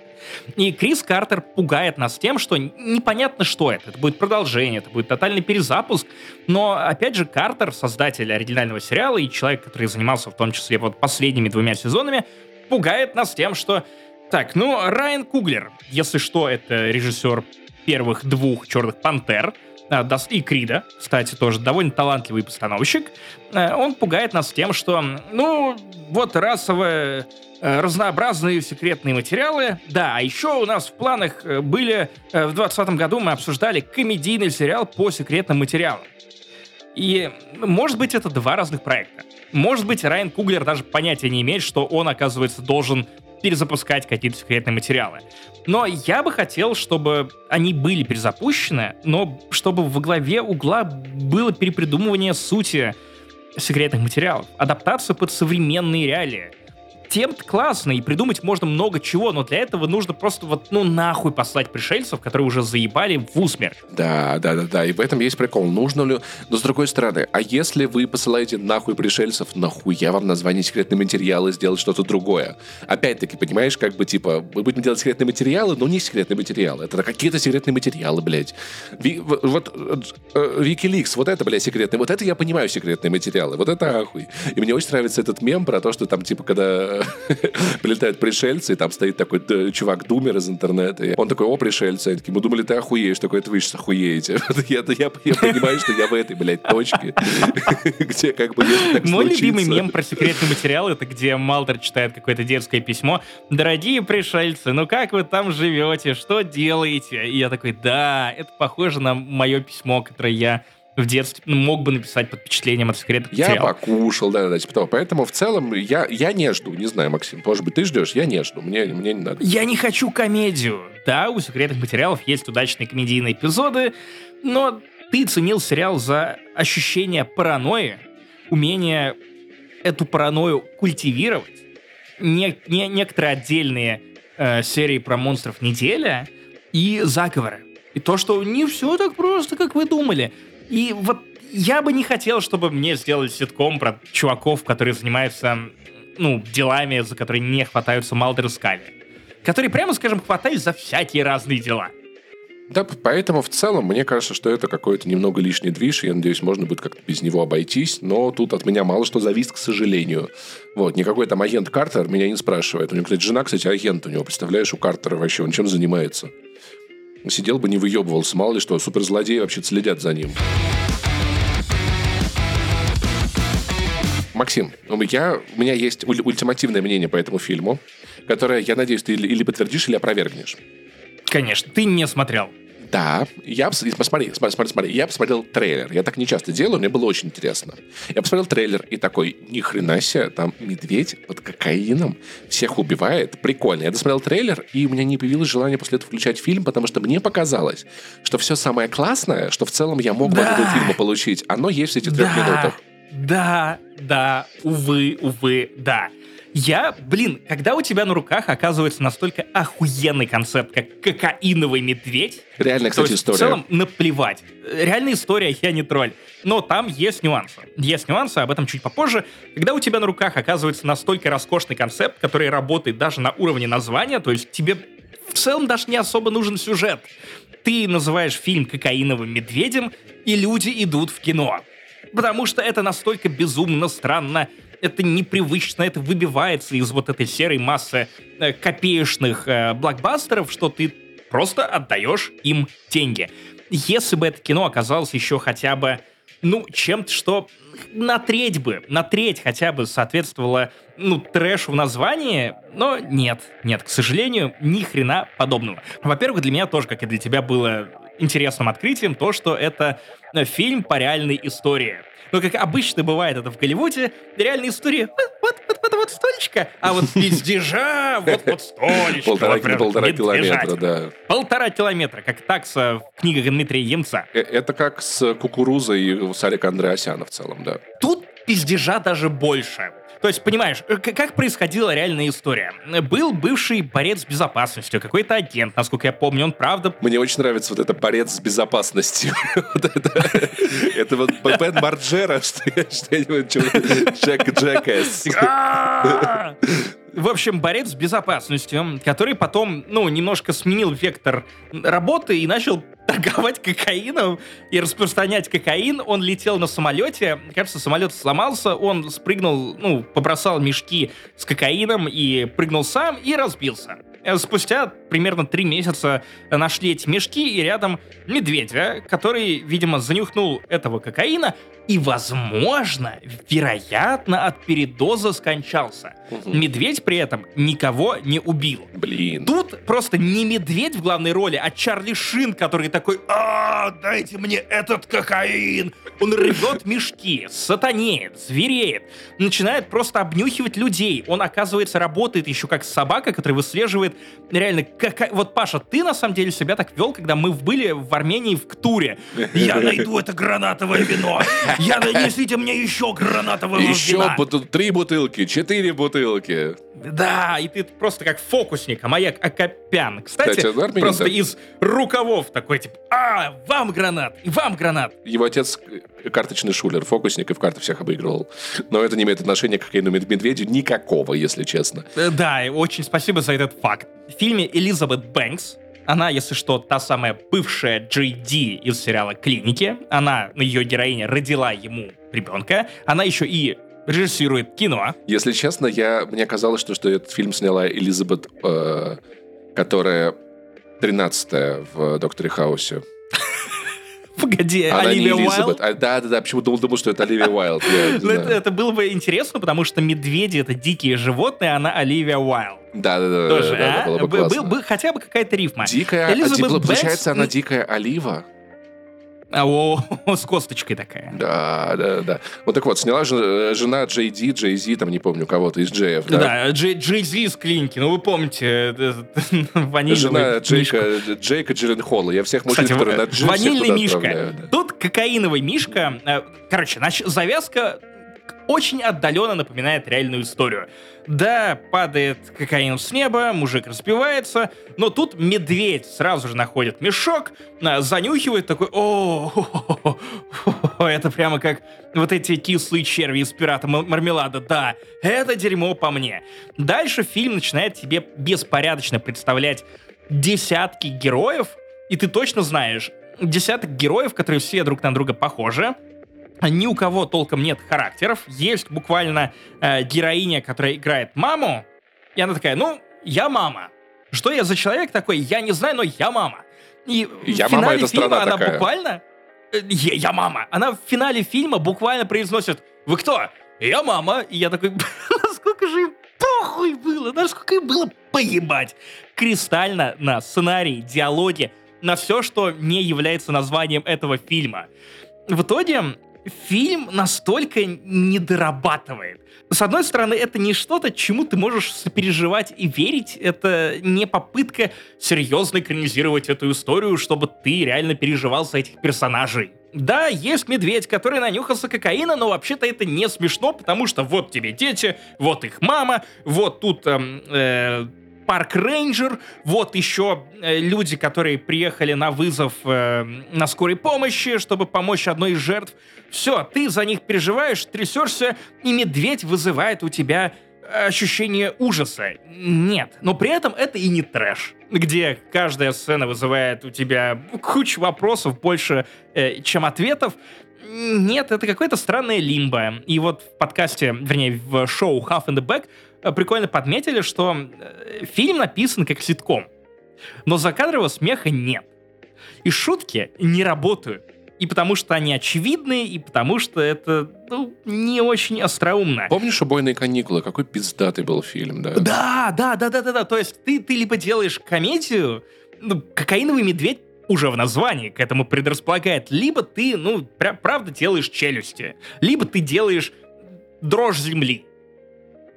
И Крис Картер пугает нас тем, что непонятно, что это. Это будет продолжение, это будет тотальный перезапуск. Но, опять же, Картер, создатель оригинального сериала и человек, который занимался в том числе вот последними двумя сезонами, пугает нас тем, что... Так, ну, Райан Куглер, если что, это режиссер первых двух «Черных пантер», и Крида, кстати, тоже довольно талантливый постановщик, э, он пугает нас тем, что, ну, вот расовые э, разнообразные секретные материалы. Да, а еще у нас в планах э, были, э, в 2020 году мы обсуждали комедийный сериал по секретным материалам. И, может быть, это два разных проекта. Может быть, Райан Куглер даже понятия не имеет, что он, оказывается, должен перезапускать какие-то секретные материалы. Но я бы хотел, чтобы они были перезапущены, но чтобы во главе угла было перепридумывание сути секретных материалов, адаптация под современные реалии. Тем-то классно, и придумать можно много чего, но для этого нужно просто вот, ну, нахуй послать пришельцев, которые уже заебали в усмерть. Да, да, да, да. И в этом есть прикол. Нужно ли... Но с другой стороны, а если вы посылаете нахуй пришельцев, нахуя вам название секретные материалы сделать что-то другое? Опять-таки, понимаешь, как бы типа, мы будем делать секретные материалы, но не секретные материалы. Это какие-то секретные материалы, блядь. Ви- вот э, Wikileaks, вот это, блядь, секретные. Вот это я понимаю секретные материалы. Вот это ахуй. И мне очень нравится этот мем про то, что там, типа, когда прилетают пришельцы, и там стоит такой д- чувак-думер из интернета, и он такой, о, пришельцы, они такие, мы думали, ты охуеешь, такой, это вы сейчас охуеете. Я, я, я понимаю, что я в этой, блядь, точке, где как бы Мой любимый мем про секретный материал это где Малтер читает какое-то детское письмо. Дорогие пришельцы, ну как вы там живете? Что делаете? И я такой, да, это похоже на мое письмо, которое я в детстве ну, мог бы написать под впечатлением от секретных Я материалов. покушал, да, да, типа того. Поэтому в целом я, я не жду, не знаю, Максим, может быть, ты ждешь, я не жду, мне, мне не надо. Я не хочу комедию. Да, у секретных материалов есть удачные комедийные эпизоды, но ты ценил сериал за ощущение паранойи, умение эту паранойю культивировать. Не, не- некоторые отдельные э, серии про монстров неделя и заговоры. И то, что не все так просто, как вы думали. И вот я бы не хотел, чтобы мне сделали ситком про чуваков, которые занимаются ну, делами, за которые не хватаются Малдер и Скалли. которые, прямо скажем, хватались за всякие разные дела. Да, поэтому в целом мне кажется, что это какой-то немного лишний движ. Я надеюсь, можно будет как-то без него обойтись. Но тут от меня мало что зависит, к сожалению. Вот, никакой там агент Картер меня не спрашивает. У него, кстати, жена, кстати, агент у него. Представляешь, у Картера вообще, он чем занимается? Сидел бы, не выебывался. Мало ли что, суперзлодеи вообще следят за ним. Максим, у меня, у меня есть уль- ультимативное мнение по этому фильму, которое, я надеюсь, ты или, или подтвердишь, или опровергнешь. Конечно, ты не смотрел. Да, я пос- посмотри, смотри, смотри, смотри, я посмотрел трейлер. Я так не часто делаю, мне было очень интересно. Я посмотрел трейлер и такой, ни хрена себе, там медведь под кокаином всех убивает, прикольно. Я досмотрел трейлер, и у меня не появилось желания после этого включать фильм, потому что мне показалось, что все самое классное, что в целом я мог бы Да. от этого фильма получить, оно есть в этих трех Да, минутах. да, да, увы, увы, да. Я, блин, когда у тебя на руках оказывается настолько охуенный концепт, как кокаиновый медведь, Реально, кстати, есть история. в целом наплевать. Реальная история, я не тролль. Но там есть нюансы. Есть нюансы, об этом чуть попозже. Когда у тебя на руках оказывается настолько роскошный концепт, который работает даже на уровне названия, то есть тебе в целом даже не особо нужен сюжет. Ты называешь фильм «Кокаиновым медведем», и люди идут в кино. Потому что это настолько безумно странно, это непривычно, это выбивается из вот этой серой массы э, копеечных э, блокбастеров, что ты просто отдаешь им деньги. Если бы это кино оказалось еще хотя бы, ну, чем-то, что на треть бы, на треть хотя бы соответствовало, ну, трэшу в названии, но нет, нет, к сожалению, ни хрена подобного. Во-первых, для меня тоже, как и для тебя, было интересным открытием то, что это э, фильм по реальной истории. Но как обычно бывает это в Голливуде, реальная история вот, вот, вот, вот, вот столечко, а вот пиздежа, вот вот столечко. Полтора, прям полтора километра, да. Полтора километра, как такса в книгах Дмитрия Емца. Э, Это как с кукурузой и Сарика Андреасяна в целом, да. Тут пиздежа даже больше. То есть, понимаешь, э, как происходила реальная история? Был бывший борец с безопасностью, какой-то агент, насколько я помню, он правда... Мне очень нравится вот это борец с безопасностью. Это вот Бен Марджера, что я- что-нибудь, Джек Джекэс. В общем, борец с безопасностью, который потом, ну, немножко сменил вектор работы и начал торговать кокаином и распространять кокаин. Он летел на самолете, кажется, самолет сломался, он спрыгнул, ну, побросал мешки с кокаином и прыгнул сам и разбился. Э, Спустя примерно три месяца нашли эти мешки и рядом медведя, который, видимо, занюхнул этого кокаина и, возможно, вероятно, от передоза скончался. Медведь при этом никого не убил. Блин. Тут просто не медведь в главной роли, а Чарли Шин, который такой «А, дайте мне этот кокаин!» Он рвет мешки, сатанеет, звереет, начинает просто обнюхивать людей. Он, оказывается, работает еще как собака, которая выслеживает реально... Какая... Вот, Паша, ты на самом деле себя так вел, когда мы были в Армении в Ктуре. Я найду это гранатовое вино! Я несите мне еще гранатового Еще вина! бутыл- три бутылки, четыре бутылки. Да, и ты просто как фокусник, а маяк Акопян. Кстати, Кстати, он армянин, просто да. из рукавов такой, типа, а, вам гранат, и вам гранат. Его отец э, карточный шулер, фокусник и в карты всех обыгрывал. Но это не имеет отношения к мед- медведю никакого, если честно. Э, Да, и очень спасибо за этот факт. В фильме Элизабет Бэнкс, она, если что, та самая бывшая Джей Ди из сериала «Клиники». Она, ее героиня, родила ему ребенка. Она еще и режиссирует кино. Если честно, я, мне казалось, что, что этот фильм сняла Элизабет, э, которая 13 в «Докторе Хаусе». Погоди, Она Оливия не Уайлд? А, да, да, да. Почему думал, думал, что это Оливия Уайлд. Я Ну, это, было бы интересно, потому что медведи — это дикие животные, а она Оливия Уайлд. Да, да, да. Тоже, да, да, а? было бы классно. был бы хотя бы какая-то рифма. Дикая, а, Элизабет ди- Бэнкс, получается, она дикая олива. А, о, с косточкой такая. Да, да, да. Вот так вот, сняла же- жена Джей Ди, Джей Зи, там не помню кого-то из Джеев, да? Да, Джей, Джей Зи из клиники, ну вы помните, ванильный Жена. Джейка, Джейка Джилленхола. Я всех мужчин, Кстати, которые на всех ванильный мишка. отправляю. Тут кокаиновый мишка. э, Короче, завязка очень отдаленно напоминает реальную историю. Да, падает кокаин с неба, мужик распивается, но тут медведь сразу же находит мешок, а, занюхивает такой, о, это прямо как вот эти кислые черви из пирата мармелада, да, это дерьмо по мне. Дальше фильм начинает тебе беспорядочно представлять десятки героев, и ты точно знаешь, десяток героев, которые все друг на друга похожи, ни у кого толком нет характеров. Есть буквально э, героиня, которая играет маму, и она такая, ну, я мама. Что я за человек такой, я не знаю, но я мама. И я в финале мама, фильма она такая. буквально... Э, я, я мама. Она в финале фильма буквально произносит, вы кто? Я мама. И я такой, насколько же им похуй было, насколько им было поебать. Кристально на сценарий, диалоги, на все, что не является названием этого фильма. В итоге фильм настолько не дорабатывает. С одной стороны, это не что-то, чему ты можешь сопереживать и верить. Это не попытка серьезно экранизировать эту историю, чтобы ты реально переживал за этих персонажей. Да, есть медведь, который нанюхался кокаина, но вообще-то это не смешно, потому что вот тебе дети, вот их мама, вот тут эм, э, парк рейнджер, вот еще э, люди, которые приехали на вызов э, на скорой помощи, чтобы помочь одной из жертв. Все, ты за них переживаешь, трясешься, и медведь вызывает у тебя ощущение ужаса. Нет, но при этом это и не трэш, где каждая сцена вызывает у тебя кучу вопросов больше, э, чем ответов. Нет, это какое-то странное лимбо. И вот в подкасте, вернее, в шоу Half in the Back Э, прикольно подметили, что э, фильм написан как ситком, но закадрового смеха нет. И шутки не работают. И потому что они очевидны, и потому что это ну, не очень остроумно. Помнишь «Убойные каникулы»? Какой пиздатый был фильм, да? Да, да, да, да, да, да. То есть ты, ты либо делаешь комедию, ну, «Кокаиновый медведь» уже в названии к этому предрасполагает, либо ты, ну, прям правда делаешь челюсти, либо ты делаешь дрожь земли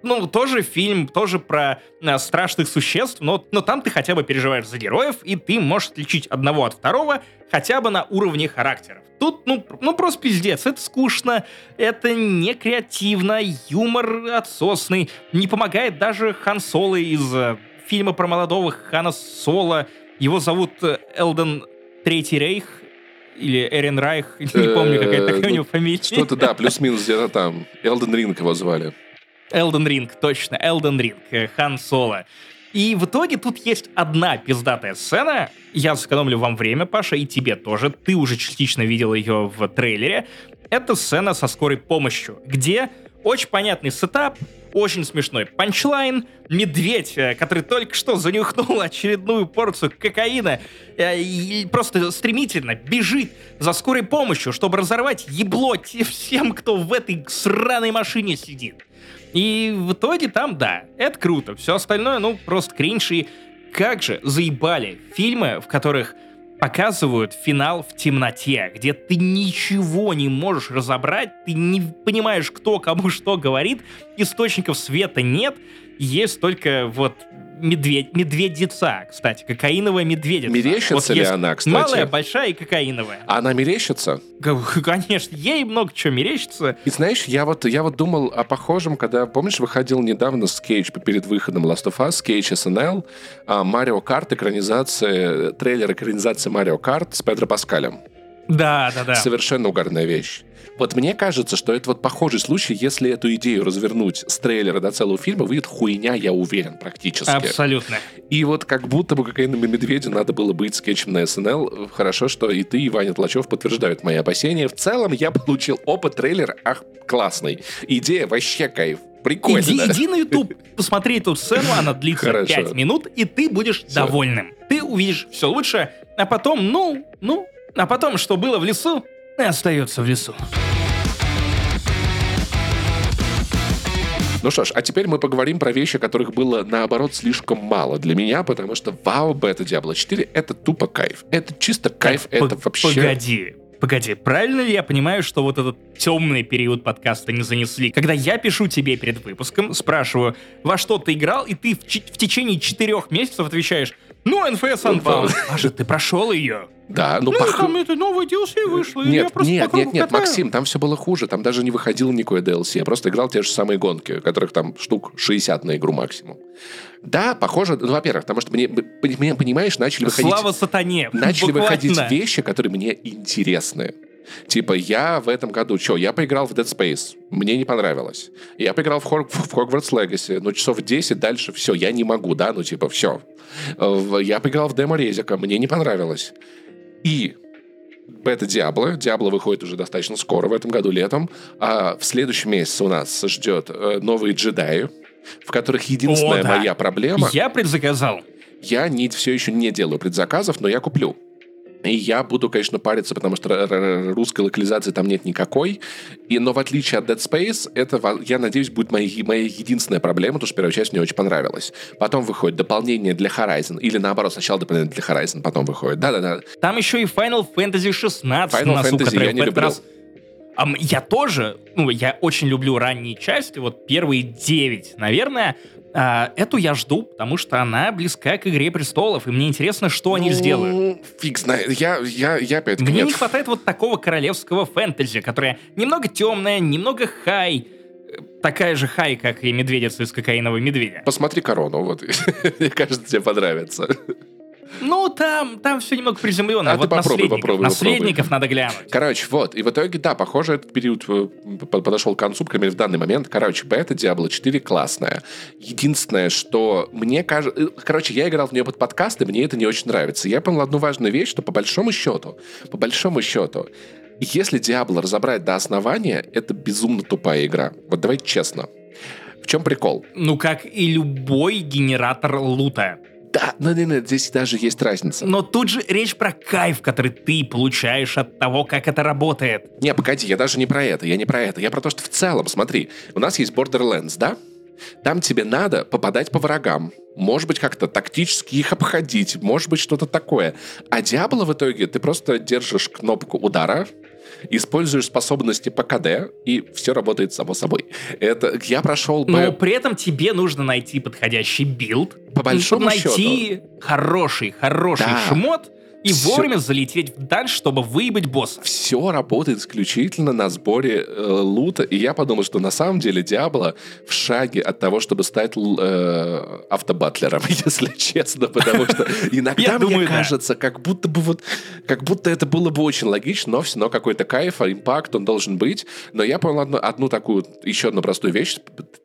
ну, тоже фильм, тоже про а, страшных существ, но, но там ты хотя бы переживаешь за героев, и ты можешь отличить одного от второго хотя бы на уровне характеров. Тут, ну, ну просто пиздец, это скучно, это не креативно, юмор отсосный, не помогает даже Хан Соло из э, фильма про молодого Хана Соло. Его зовут э, Элден Третий Рейх, или Эрен Райх, не помню, какая такая у него фамилия. Что-то, да, плюс-минус где-то там. Elden Ring его звали. Elden Ring, точно, Elden Ring, э, Хан Соло. И в итоге тут есть одна пиздатая сцена. Я сэкономлю вам время, Паша, и тебе тоже. Ты уже частично видел ее в трейлере. Это сцена со скорой помощью, где очень понятный setup, очень смешной punchline, медведь, э, который только что занюхнул очередную порцию кокаина э, и просто стремительно бежит за скорой помощью, чтобы разорвать ебло всем, кто в этой сраной машине сидит. И в итоге там, да, это круто. Все остальное, ну, просто кринж. И как же заебали фильмы, в которых показывают финал в темноте, где ты ничего не можешь разобрать, ты не понимаешь, кто кому что говорит, источников света нет, есть только вот медведь, медведица, кстати, кокаиновая медведица. Мерещится вот ли она, кстати? Малая, большая и кокаиновая. Она мерещится? Конечно, ей много чего мерещится. И знаешь, я вот, я вот думал о похожем, когда, помнишь, выходил недавно скетч перед выходом Last of Us, скетч SNL, Mario Kart, экранизация, трейлер экранизации Mario Kart с Педро Паскалем. Да, да, да. Совершенно угарная вещь. Вот мне кажется, что это вот похожий случай, если эту идею развернуть с трейлера до целого фильма, выйдет хуйня, я уверен, практически. Абсолютно. И вот как будто бы какая-нибудь медведю надо было быть скетчем на СНЛ. Хорошо, что и ты, и Ваня Тлачев подтверждают мои опасения. В целом я получил опыт трейлера, ах, классный. Идея вообще кайф. Прикольно. Иди, иди на YouTube, посмотри эту сцену, она длится Хорошо. 5 минут, и ты будешь Все. довольным. Ты увидишь все лучше, а потом, ну, ну, а потом, что было в лесу, остается в лесу. Ну что ж, а теперь мы поговорим про вещи, которых было, наоборот, слишком мало для меня, потому что вау, бета Diablo 4 — это тупо кайф. Это чисто кайф, так, это вообще... Погоди, Погоди, правильно ли я понимаю, что вот этот темный период подкаста не занесли? Когда я пишу тебе перед выпуском, спрашиваю, во что ты играл, и ты в, в течение четырех месяцев отвечаешь, ну, NFS Unbound. Паша, ты прошел ее. Да, ну, Ну, пох- там это новое DLC вышло, и я Нет, просто нет, нет, нет. Максим, там все было хуже. Там даже не выходил никакой DLC. Я просто играл те же самые гонки, которых там штук 60 на игру максимум. Да, похоже, ну, во-первых, потому что мне, мне, понимаешь, начали выходить... Слава сатане. начали буквально. выходить вещи, которые мне интересны. Типа, я в этом году, что, я поиграл в Dead Space, мне не понравилось. Я поиграл в, Хор- в Hogwarts Legacy, но часов 10 дальше, все, я не могу, да, ну типа, все. Я поиграл в демо Резика, мне не понравилось. И бета Диабло. Диабло выходит уже достаточно скоро, в этом году летом. А в следующем месяце у нас ждет э, новые джедаи, в которых единственная О, да. моя проблема... Я предзаказал. Я не, все еще не делаю предзаказов, но я куплю. И я буду, конечно, париться, потому что русской локализации там нет никакой. И, но в отличие от Dead Space, это, я надеюсь, будет моей, моей единственная проблема, потому что первая часть мне очень понравилась. Потом выходит дополнение для Horizon. Или наоборот, сначала дополнение для Horizon, потом выходит. Да-да-да. Там еще и Final Fantasy 16 Final на Fantasy который я не люблю. раз... Я тоже, ну, я очень люблю ранние части, вот первые 9, наверное. А, эту я жду, потому что она близка к «Игре престолов», и мне интересно, что они Ну, сделают. Фиг знает. Я, я, я опять-таки... Мне нет. не хватает вот такого королевского фэнтези, которое немного темное, немного хай, такая же хай, как и медведица из кокаинового медведя. Посмотри корону, вот. Мне кажется, тебе понравится. Ну, там, там все немного приземленно. А ты вот попробуй, наследников, попробуй, наследников надо глянуть. Короче, вот. И в итоге, да, похоже, этот период э, по- подошел к концу, по крайней мере, в данный момент. Короче, бета Diablo 4 классная. Единственное, что мне кажется... Короче, я играл в нее под подкаст, и мне это не очень нравится. Я понял одну важную вещь, что по большому счету, по большому счету, если Diablo разобрать до основания, это безумно тупая игра. Вот давайте честно. В чем прикол? Ну, как и любой генератор лута. Да, ну, не, не, здесь даже есть разница. Но тут же речь про кайф, который ты получаешь от того, как это работает. Не, погоди, я даже не про это, я не про это. Я про то, что в целом, смотри, у нас есть Borderlands, да? Там тебе надо попадать по врагам. Может быть, как-то тактически их обходить. Может быть, что-то такое. А Диабло в итоге ты просто держишь кнопку удара, используешь способности по КД, и все работает само собой. Это я прошел бы... Но при этом тебе нужно найти подходящий build. По большому найти хороший, хороший Да. шмот и Всё. вовремя залететь вдаль, чтобы выебать босса. все работает исключительно на сборе э, лута. И я подумал, что на самом деле Diablo в шаге от того, чтобы стать э, автобатлером, если честно, потому что иногда мне кажется, как будто бы вот, как будто это было бы очень логично, но все равно какой-то кайф, а impact он должен быть. Но я понял одну, одну такую, еще одну простую вещь.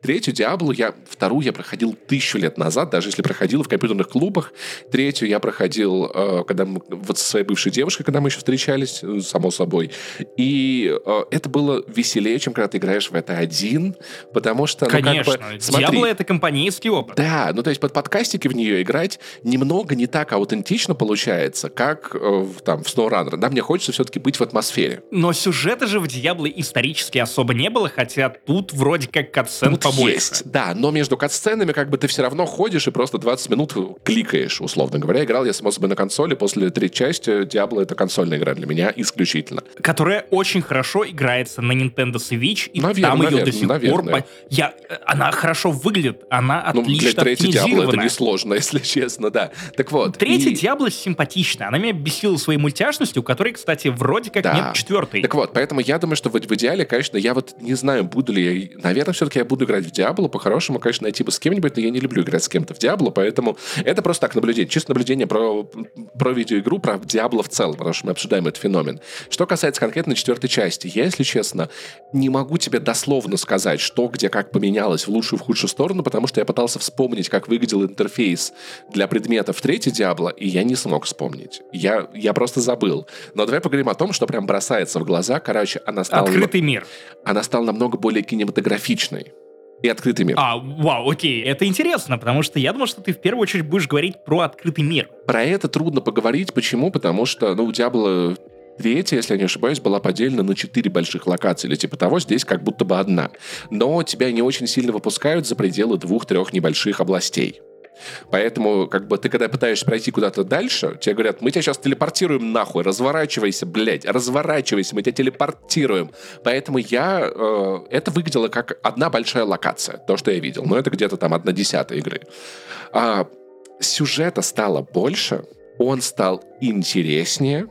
Третью Диаблу я, вторую я проходил тысячу лет назад, даже если проходил в компьютерных клубах. Третью я проходил, э, когда мы, вот со своей бывшей девушкой, когда мы еще встречались, э, само собой. И э, это было веселее, чем когда ты играешь в это один, потому что, ну, Конечно, как бы, смотри, Диабло — это компанейский опыт. да, ну то есть под подкастики в нее играть немного не так аутентично получается, как э, в, там, в SnowRunner. Да, мне хочется все-таки быть в атмосфере. Но сюжета же в Диабло исторически особо не было, хотя тут вроде как катсцен Тут побольше. есть, да, но между катсценами как бы ты все равно ходишь и просто 20 минут кликаешь, условно говоря. Играл я, само собой, на консоли. После третьей части Diablo — это консольная игра для меня исключительно. Которая очень хорошо играется на Nintendo Switch, и Наверно, там ее наверно, до сих наверное. пор... по- Я... Она хорошо выглядит, она Ну, для отлично третьей Diablo это несложно, если честно, да. Так вот. Третья и- Диабло симпатична. Она меня бесила своей мультяшностью, которой, кстати, вроде как Да. нет четвертой. Так вот, поэтому я думаю, что в, в идеале, конечно, я вот не знаю, буду ли я... Наверное, все-таки я буду играть в Диабло. По-хорошему, конечно, найти бы с кем-нибудь, но я не люблю играть с кем-то в Диабло, поэтому это просто так наблюдение. Чисто наблюдение про, про видеоигру, про Диабло в целом, потому что мы обсуждаем этот феномен. Что касается конкретно четвертой части, я, если честно, не могу тебе дословно сказать, что где как поменялось в лучшую, в худшую сторону, потому что я пытался вспомнить, как выглядел интерфейс для предметов в третьей Диабло, и я не смог вспомнить. Я, я просто забыл. Но давай поговорим о том, что прям бросается в глаза. Короче, она стала, Открытый мир. она стала намного более кинематографичной. И открытый мир. А, вау, окей, это интересно, потому что я думал, что ты в первую очередь будешь говорить про открытый мир. Про это трудно поговорить. Почему? Потому что, ну, у Диабло третья, если я не ошибаюсь, была поделена на четыре больших локации или типа того. Здесь как будто бы одна. Но тебя не очень сильно выпускают за пределы двух-трех небольших областей. Поэтому, как бы, ты когда пытаешься пройти куда-то дальше, тебе говорят, мы тебя сейчас телепортируем нахуй, разворачивайся, блядь, разворачивайся, мы тебя телепортируем. Поэтому я... э, это выглядело как одна большая локация, то, что я видел. Но это где-то там одна десятая игры. А, сюжета стало больше, он стал интереснее,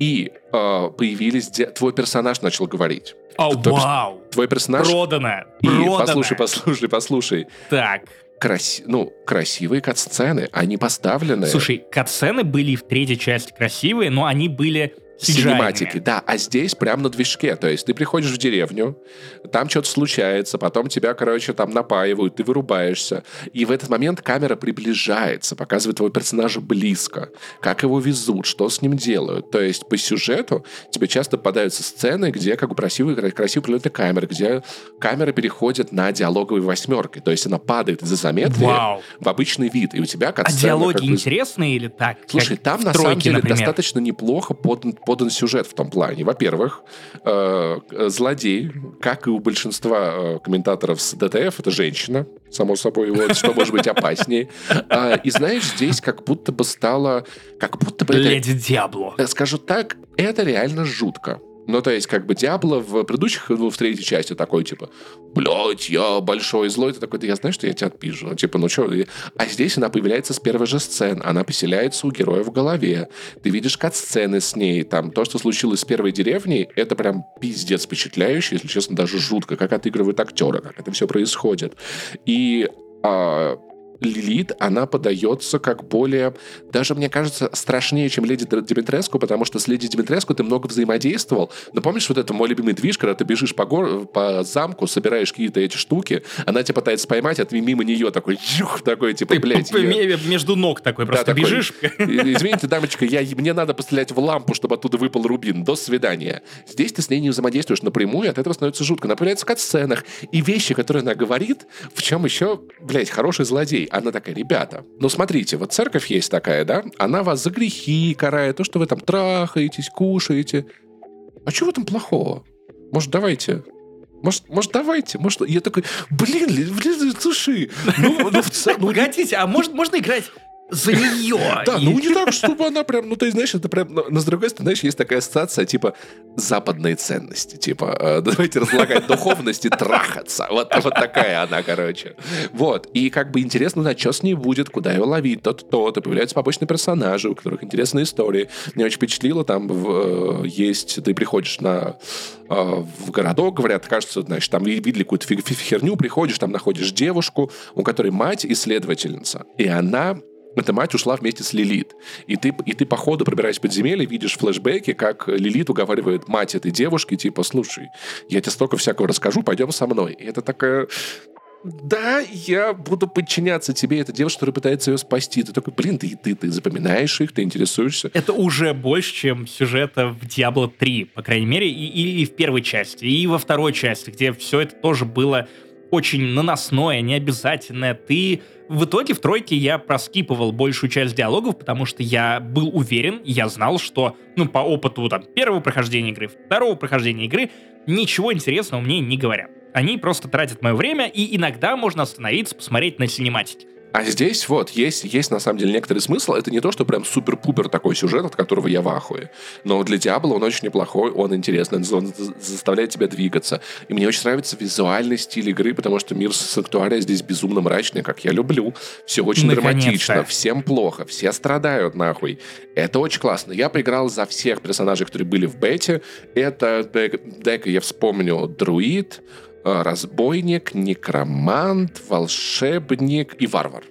И э, появились... де- Твой персонаж начал говорить. О, То есть вау! Твой персонаж... Продано! И Продано! послушай, послушай, послушай. Так, Краси... Ну, красивые кат-сцены, они поставлены... слушай, катсцены были в третьей части красивые, но они были Синематики, да. А здесь прям на движке. То есть ты приходишь в деревню, там что-то случается, потом тебя, короче, там напаивают, ты вырубаешься. И в этот момент камера приближается, показывает твоего персонажа близко. Как его везут, что с ним делают. То есть по сюжету тебе часто попадаются сцены, где как бы красивые, красиво прилетает камера, где камера переходит на диалоговые восьмерки. То есть она падает из изометрии Вау! в обычный вид. И у тебя как А диалоги интересные или так? Слушай, Как там на «Тройке», самом деле например? достаточно неплохо подан, подан сюжет в том плане. Во-первых, э, злодей, как и у большинства э, комментаторов с ДТФ, это женщина, само собой, вот, что может быть опаснее. А, и знаешь, здесь как будто бы стало, как будто бы это Леди Диабло. я скажу так, это реально жутко. Ну, то есть, как бы Диабло в предыдущих, в третьей части такой, типа, блядь, я большой злой. Ты такой, да я знаю, что я тебя отпизжу. Ну, Типа, ну что? А здесь она появляется с первой же сцены. Она поселяется у героя в голове. Ты видишь кат-сцены с ней. Там, то, что случилось с первой деревней, это прям пиздец впечатляюще. Если честно, даже жутко. Как отыгрывают актеры, как это все происходит. И а, Лилит, она подается как более, даже, мне кажется, страшнее, чем Леди Димитреску, потому что с Леди Димитреску ты много взаимодействовал. Но помнишь вот это мой любимый движ, когда ты бежишь по, гор... по замку, собираешь какие-то эти штуки, она тебя пытается поймать, а ты мимо нее такой, юх, такой, типа, Ты блядь, ме- между ног такой просто такой. бежишь. Извините, дамочка, я, мне надо пострелять в лампу, чтобы оттуда выпал рубин. До свидания. Здесь ты с ней не взаимодействуешь напрямую, от этого становится жутко. Она появляется в кат-сценах. И вещи, которые она говорит, в чем еще, блядь, хороший злодей. Она такая, ребята, ну смотрите, вот церковь есть такая, да? Она вас за грехи карает, то, что вы там трахаетесь, кушаете. А в этом плохого? Может, давайте может, может, давайте, может, я такой, блин, ли- блин, слушай, ну, ну, в целом, ну, Погодите, а может можно играть за нее? да, ну не так, чтобы она прям, ну ты знаешь, это прям, но, с другой стороны, знаешь, есть такая ассоциация, типа, западные ценности, типа, э, давайте разлагать духовность и трахаться. Вот, вот такая она, короче. Вот, и как бы интересно, да, что с ней будет, куда ее ловить, то-то, то-то, появляются побочные персонажи, у которых интересные истории. Меня очень впечатлило, там в, э, есть, ты приходишь на э, в городок, говорят, кажется, значит, там ви- видели какую-то фиг- фиг- херню, приходишь, там находишь девушку, у которой мать исследовательница, и она эта мать ушла вместе с Лилит. И ты, и ты по ходу, пробираясь в подземелье, видишь флешбеки, как Лилит уговаривает мать этой девушки, типа, слушай, я тебе столько всякого расскажу, пойдем со мной. И это такая... Да, я буду подчиняться тебе. Это девушка, которая пытается ее спасти. Ты такой, блин, ты, ты, ты запоминаешь их, ты интересуешься. Это уже больше, чем сюжета в Diablo 3, по крайней мере, и, и- и в первой части, и во второй части, где все это тоже было очень наносное, необязательное. Ты в итоге в тройке я проскипывал большую часть диалогов, потому что я был уверен, я знал, что, ну, по опыту там первого прохождения игры, второго прохождения игры, ничего интересного мне не говорят. Они просто тратят мое время, и иногда можно остановиться, посмотреть на синематики. А здесь вот есть, есть на самом деле некоторый смысл. Это не то, что прям супер-пупер такой сюжет, от которого я в ахуе. Но для Диабло он очень неплохой, он интересный, он за- заставляет тебя двигаться. И мне очень нравится визуальный стиль игры, потому что мир Санктуария здесь безумно мрачный, как я люблю. Все очень драматично, всем плохо, все страдают нахуй. Это очень классно. Я поиграл за всех персонажей, которые были в бете. Это дек, дека, я вспомню, друид, разбойник, некромант, волшебник и варвар.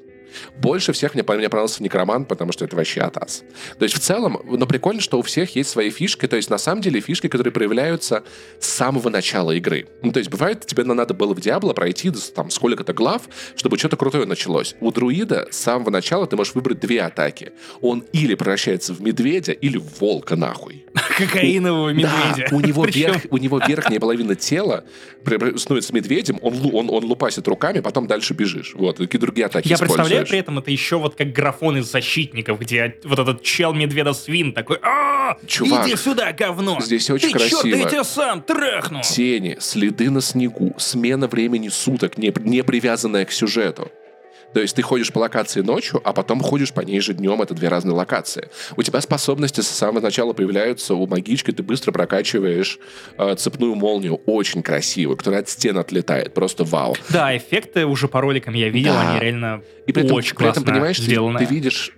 Больше всех мне, мне понравился некромант, потому что это вообще атас. То есть в целом, но прикольно, что у всех есть свои фишки. То есть на самом деле фишки, которые проявляются с самого начала игры. Ну, то есть бывает, тебе надо было в Диабло пройти там сколько-то глав, чтобы что-то крутое началось. У друида с самого начала ты можешь выбрать две атаки. Он или превращается в медведя, или в волка нахуй. Кокаинового медведя. Да, у него, верх, у него верхняя половина тела превра- становится медведем, он, он, он лупасит руками, потом дальше бежишь. Вот, какие другие атаки Я представляю используешь. при этом это еще вот как графон из защитников, где вот этот чел медведа свин такой, а Чувак, иди сюда, говно! здесь очень Ты красиво. я тебя сам трахну! Тени, следы на снегу, смена времени суток, не, не привязанная к сюжету. То есть ты ходишь по локации ночью, а потом ходишь по ней же днем. Это две разные локации. У тебя способности с самого начала появляются. У магички ты быстро прокачиваешь э, цепную молнию. Очень красиво, которая от стен отлетает. Просто вау. Да, эффекты уже по роликам я видел, Да. они реально И при этом, очень при этом понимаешь, ты, ты видишь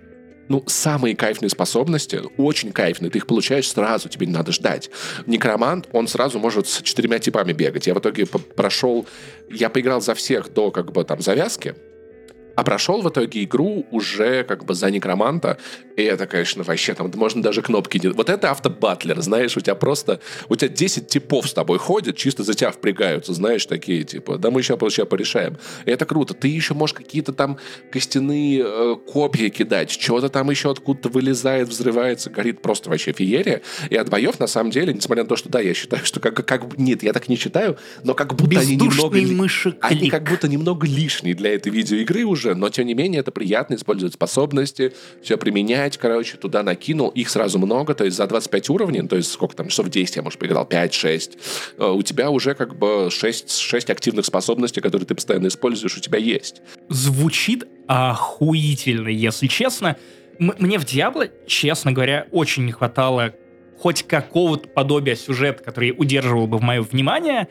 ну, самые кайфные способности, очень кайфные, ты их получаешь сразу, тебе не надо ждать. Некромант, он сразу может с четырьмя типами бегать. Я в итоге прошел, я поиграл за всех до как бы там завязки, а прошел в итоге игру уже как бы за некроманта, и это, конечно, вообще там можно даже кнопки не... Вот это автобатлер, знаешь, у тебя просто... У тебя 10 типов с тобой ходят, чисто за тебя впрягаются, знаешь, такие, типа, да мы сейчас, сейчас порешаем. И это круто. Ты еще можешь какие-то там костяные э, копья кидать, что-то там еще откуда-то вылезает, взрывается, горит просто вообще феерия. И от боев, на самом деле, несмотря на то, что да, я считаю, что как... как нет, я так не считаю, но как будто они немного... Они как будто немного лишние для этой видеоигры уже, уже, но тем не менее это приятно использовать способности, все применять, короче, туда накинул, их сразу много, то есть за 25 уровней, то есть сколько там, часов 10 я, может, поиграл, 5-6, э, у тебя уже как бы 6, 6 активных способностей, которые ты постоянно используешь, у тебя есть. Звучит охуительно, если честно. М- мне в Диабло, честно говоря, очень не хватало хоть какого-то подобия сюжета, который удерживал бы в мое внимание,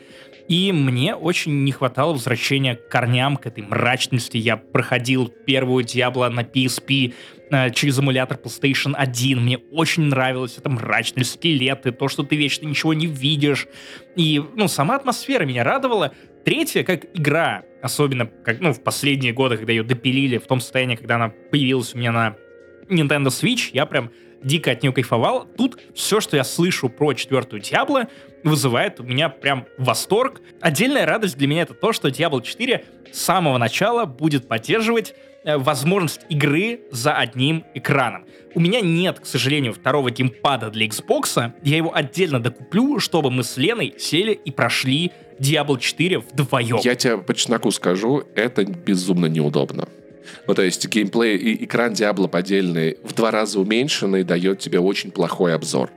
и мне очень не хватало возвращения к корням, к этой мрачности. Я проходил первую Диабло на PSP э, через эмулятор PlayStation 1. Мне очень нравилась эта мрачность, скелеты, то, что ты вечно ничего не видишь. И, ну, сама атмосфера меня радовала. Третья, как игра, особенно как, ну, в последние годы, когда ее допилили в том состоянии, когда она появилась у меня на Nintendo Switch, я прям дико от нее кайфовал. Тут все, что я слышу про четвертую Диабло, вызывает у меня прям восторг. Отдельная радость для меня это то, что Diablo 4 с самого начала будет поддерживать э, возможность игры за одним экраном. У меня нет, к сожалению, второго геймпада для Xbox. Я его отдельно докуплю, чтобы мы с Леной сели и прошли Diablo 4 вдвоем. Я тебе по чесноку скажу, это безумно неудобно. Ну, то есть геймплей и экран Diablo поддельный в два раза уменьшенный дает тебе очень плохой обзор.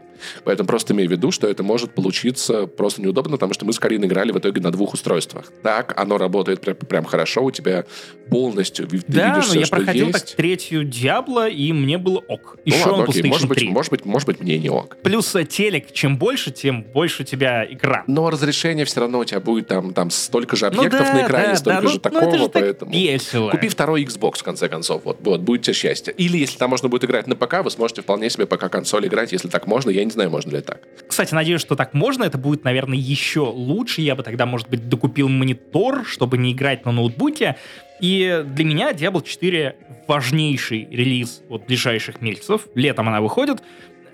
Поэтому просто имею в виду, что это может получиться просто неудобно, потому что мы с Кариной играли в итоге на двух устройствах. Так, оно работает прям, прям хорошо, у тебя полностью ты да, видишь все, я что проходил есть. так третью Диабло, и мне было ок. Еще ну, ладно, он окей. Может, 3. быть, может, быть, может быть, мне не ок. Плюс э, телек, чем больше, тем больше у тебя экран. Но разрешение все равно у тебя будет там, там столько же Ну объектов да, на экране, да, столько да, же ну, такого, ну это же так поэтому... весело. Купи второй Xbox, в конце концов. Вот, вот, будет тебе счастье. Или если там можно будет играть на ПК, вы сможете вполне себе ПК-консоль играть, если так можно. Я не знаю, можно ли так. Кстати, надеюсь, что так можно. Это будет, наверное, еще лучше. Я бы тогда, может быть, докупил монитор, чтобы не играть на ноутбуке. И для меня Diablo 4 важнейший релиз вот ближайших месяцев. Летом она выходит.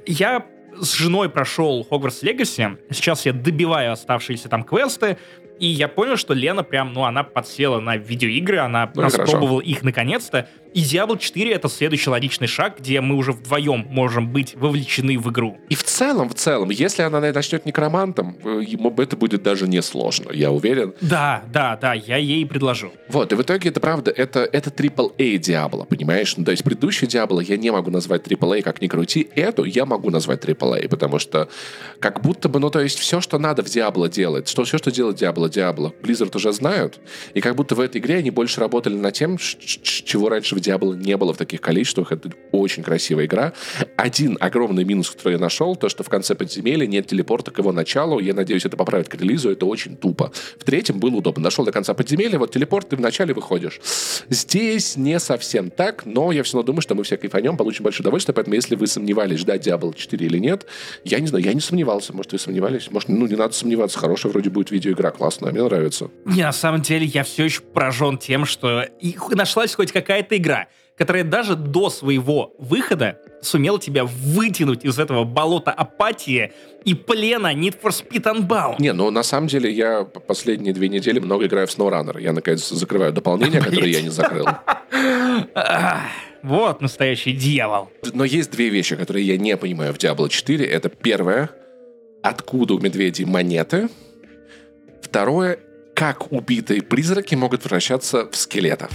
Я с женой прошел Hogwarts Legacy. Сейчас я добиваю оставшиеся там квесты. И я понял, что Лена прям, ну, она подсела на видеоигры, она Ну распробовала их наконец-то. И Diablo 4 — это следующий логичный шаг, где мы уже вдвоем можем быть вовлечены в игру. И в целом, в целом, если она начнет некромантом, э, ему это будет даже несложно, я уверен. Да, да, да, я ей предложу. Вот, и в итоге это правда, это, это AAA Diablo, понимаешь? Ну, то есть предыдущий Diablo я не могу назвать AAA, как ни крути. Эту я могу назвать AAA, потому что как будто бы, ну, то есть все, что надо в Diablo делать, что, все, что делает Diablo, Diablo, Blizzard уже знают, и как будто в этой игре они больше работали над тем, чего раньше в Diablo не было в таких количествах. Это очень красивая игра. Один огромный минус, который я нашел, то, что в конце подземелья нет телепорта к его началу. Я надеюсь, это поправит к релизу. Это очень тупо. В третьем было удобно. Нашел до конца подземелья, вот телепорт, ты в начале выходишь. Здесь не совсем так, но я все равно думаю, что мы все кайфанем, получим большое удовольствие. Поэтому, если вы сомневались, ждать Diablo 4 или нет, я не знаю, я не сомневался. Может, вы сомневались? Может, ну, не надо сомневаться. Хорошая вроде будет видеоигра, классная. Мне нравится. Не, на самом деле я все еще поражен тем, что нашлась хоть какая-то игра, которая даже до своего выхода сумела тебя вытянуть из этого болота апатии и плена Need for Speed Unbound. Не, ну на самом деле я последние две недели много играю в SnowRunner. Я наконец закрываю дополнение, которое я не закрыл. Вот настоящий дьявол. Но есть две вещи, которые я не понимаю в Diablo 4. Это первое, откуда у медведей монеты. Второе, как убитые призраки могут превращаться в скелетов.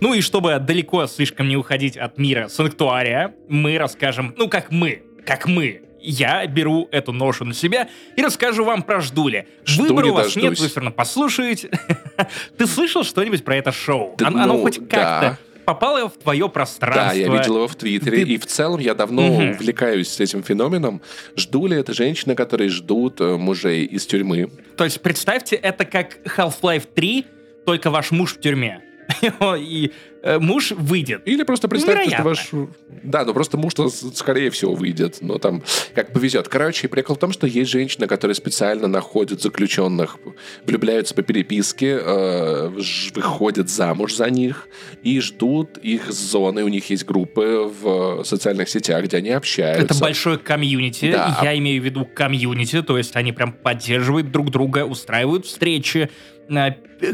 Ну и чтобы далеко слишком не уходить от мира Санктуария, мы расскажем, ну как мы, как мы. Я беру эту ношу на себя и расскажу вам про Ждули. Жду Выбора у вас нет, дождусь. вы все равно послушаете. Ты слышал что-нибудь про это шоу? Да, Оно оно ну, хоть как-то да. Попало в твое пространство? Да, я видел его в Твиттере, Ты- и в целом я давно Мгм. увлекаюсь этим феноменом. Жду ли это женщины, которые ждут э, мужей из тюрьмы? То есть представьте, это как Half-Life 3, только ваш муж в тюрьме. и э, муж выйдет. Или просто представьте, что ваш... Да, ну просто муж-то с- скорее всего выйдет. Но там как повезет. Короче, прикол в том, что есть женщины, которые специально находят заключенных, влюбляются по переписке, э, выходят замуж за них и ждут их зоны. У них есть группы в социальных сетях, где они общаются. Это большое комьюнити. Да. Я имею в виду комьюнити, то есть они прям поддерживают друг друга, устраивают встречи, э,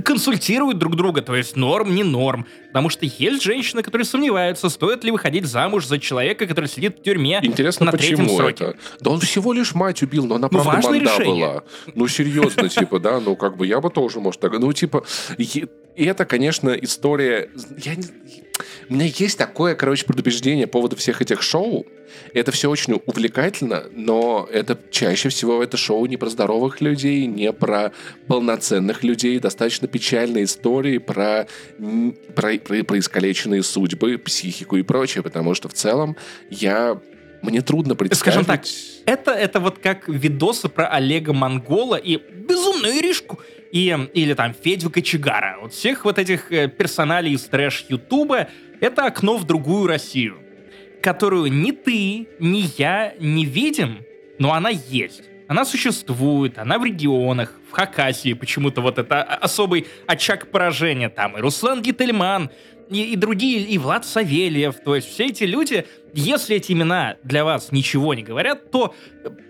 консультируют друг друга, то есть норм, не норм. Потому что есть женщины, которые сомневаются, стоит ли выходить замуж за человека, который сидит в тюрьме Интересно, на третьем почему сроке. это? Да он всего лишь мать убил, но она Ну, правда решение. была. Ну, серьезно, типа, да, ну, как бы я бы тоже, может, так... Ну, типа, и это, конечно, история... Я не- У меня есть такое, короче, предубеждение по поводу всех этих шоу. Это все очень увлекательно, но это чаще всего это шоу не про здоровых людей, не про полноценных людей, достаточно печальные истории про, про, про, про искалеченные судьбы, психику и прочее, потому что в целом я мне трудно представить. Скажем так, Это, это вот как видосы про Олега Монгола и Безумную Иришку. И, или там Федю Кочегара. Вот всех вот этих э, персоналей из трэш Ютуба это окно в другую Россию, которую ни ты, ни я не видим, но она есть. Она существует, она в регионах, в Хакасии почему-то вот это особый очаг поражения. Там и Руслан Гительман, и, и другие, и Влад Савельев. То есть все эти люди, если эти имена для вас ничего не говорят, то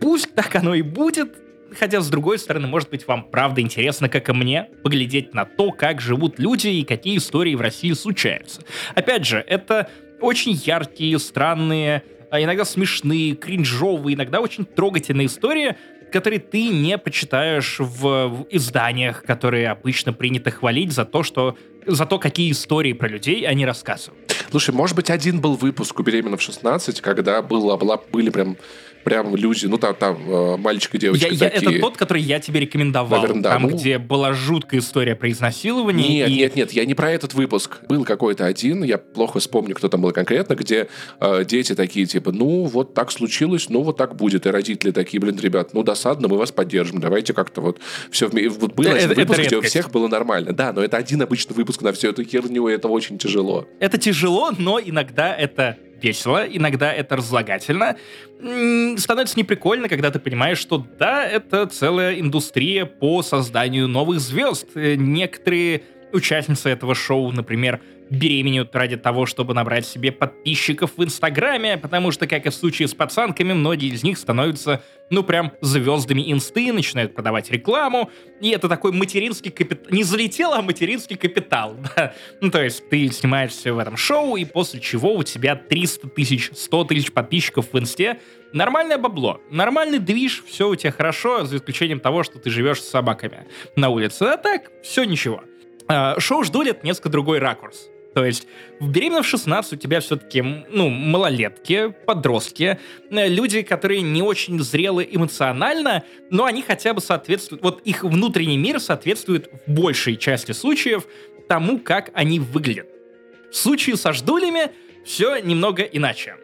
пусть так оно и будет. Хотя, с другой стороны, может быть, вам правда интересно, как и мне, поглядеть на то, как живут люди и какие истории в России случаются. Опять же, это очень яркие, странные, а иногда смешные, кринжовые, иногда очень трогательные истории, которые ты не почитаешь в, изданиях, которые обычно принято хвалить за то, что за то, какие истории про людей они рассказывают. Слушай, может быть, один был выпуск у «Беременна в 16», когда было, была, были прям, прям люди, ну там, там э, мальчик и девочка Я- я- такие. это тот, который я тебе рекомендовал. Наверно, да. Там, Ну- где была жуткая история про изнасилование. Нет, и- нет, нет, я не про этот выпуск. Был какой-то один, я плохо вспомню, кто там был конкретно, где э, дети такие, типа, ну, вот так случилось, ну, вот так будет. И родители такие, блин, ребят, ну, досадно, мы вас поддержим, давайте как-то вот все вместе. Вот был Это- один это выпуск, где у всех было нормально. Да, но это один обычный выпуск на всю эту херню, и это очень тяжело. Это тяжело, но иногда это весело, иногда это разлагательно. Становится неприкольно, когда ты понимаешь, что да, это целая индустрия по созданию новых звезд. Э, Некоторые участницы этого шоу, например, беременеют ради того, чтобы набрать себе подписчиков в Инстаграме, потому что, как и в случае с пацанками, многие из них становятся, ну, прям звездами инсты, начинают продавать рекламу, и это такой материнский капитал. Не залетел, а материнский капитал, да. Ну, то есть ты снимаешься в этом шоу, и после чего у тебя 300 тысяч, 100 тысяч подписчиков в инсте. Нормальное бабло, нормальный движ, все у тебя хорошо, за исключением того, что ты живешь с собаками на улице. А так, все ничего. А, Шоу это несколько другой ракурс. То есть «Беременна в 16» у тебя все-таки, ну, малолетки, подростки, э, люди, которые не очень зрелы эмоционально, но они хотя бы соответствуют, вот их внутренний мир соответствует в большей части случаев тому, как они выглядят. В случае со «Ждулями» все немного иначе.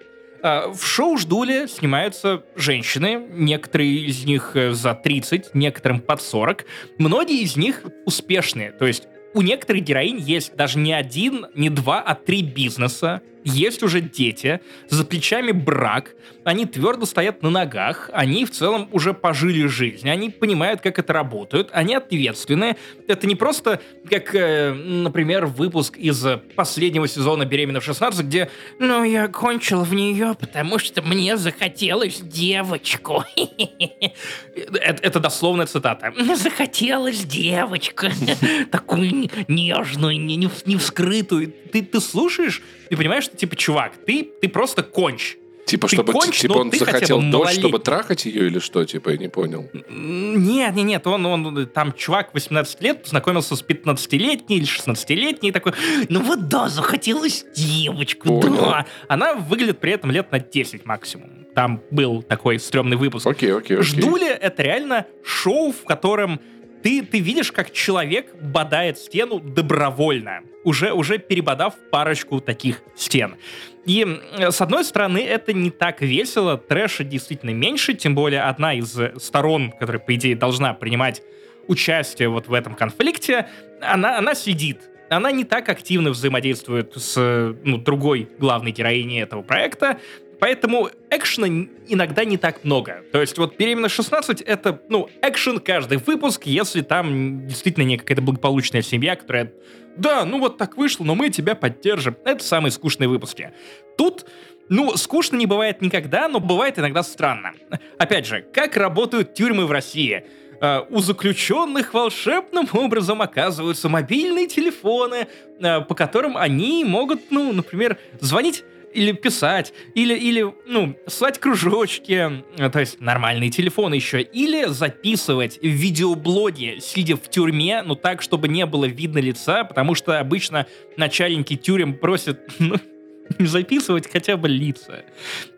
А, В шоу «Ждули» снимаются женщины, некоторые из них э, за 30, некоторым под 40. Многие из них успешные, то есть у некоторых героинь есть даже не один, не два, а три бизнеса. Есть уже дети, за плечами брак, они твердо стоят на ногах, они в целом уже пожили жизнь, они понимают, как это работает, они ответственны. Это не просто как, э, например, выпуск из последнего сезона «Беременна в 16», где «Ну, я кончил в нее, потому что мне захотелось девочку». Это, дословная цитата. «Захотелось девочку, такую нежную, не, вскрытую». Ты, слушаешь и понимаешь, типа, чувак, ты, ты просто конч. Типа, Ты чтобы конч, типа он захотел дочь, чтобы трахать ее или что, типа, я не понял. Нет, нет, нет, он, он там чувак 18 лет познакомился с 15-летней или 16-летней, и такой, ну вот да, захотелось девочку, Понял. да. Она выглядит при этом лет на 10 максимум. Там был такой стрёмный выпуск. Окей, окей, окей. Ждули — это реально шоу, в котором ты, ты видишь, как человек бодает стену добровольно, уже, уже перебодав парочку таких стен. И, с одной стороны, это не так весело, трэша действительно меньше, тем более одна из сторон, которая, по идее, должна принимать участие вот в этом конфликте, она, она сидит. она не так активно взаимодействует с ну, другой главной героиней этого проекта, Поэтому экшена иногда не так много. То есть вот «Беременна 16» — это, ну, экшен каждый выпуск, если там действительно не какая-то благополучная семья, которая «Да, ну вот так вышло, но мы тебя поддержим». Это самые скучные выпуски. Тут ну, скучно не бывает никогда, но бывает иногда странно. Опять же, как работают тюрьмы в России? Uh, у заключенных волшебным образом оказываются мобильные телефоны, uh, по которым они могут, ну, например, звонить или писать, или, или ну, слать кружочки, э, то есть нормальный телефон еще, или записывать видеоблоги, сидя в тюрьме, ну так, чтобы не было видно лица, потому что обычно начальники тюрем просят, ну, записывать хотя бы лица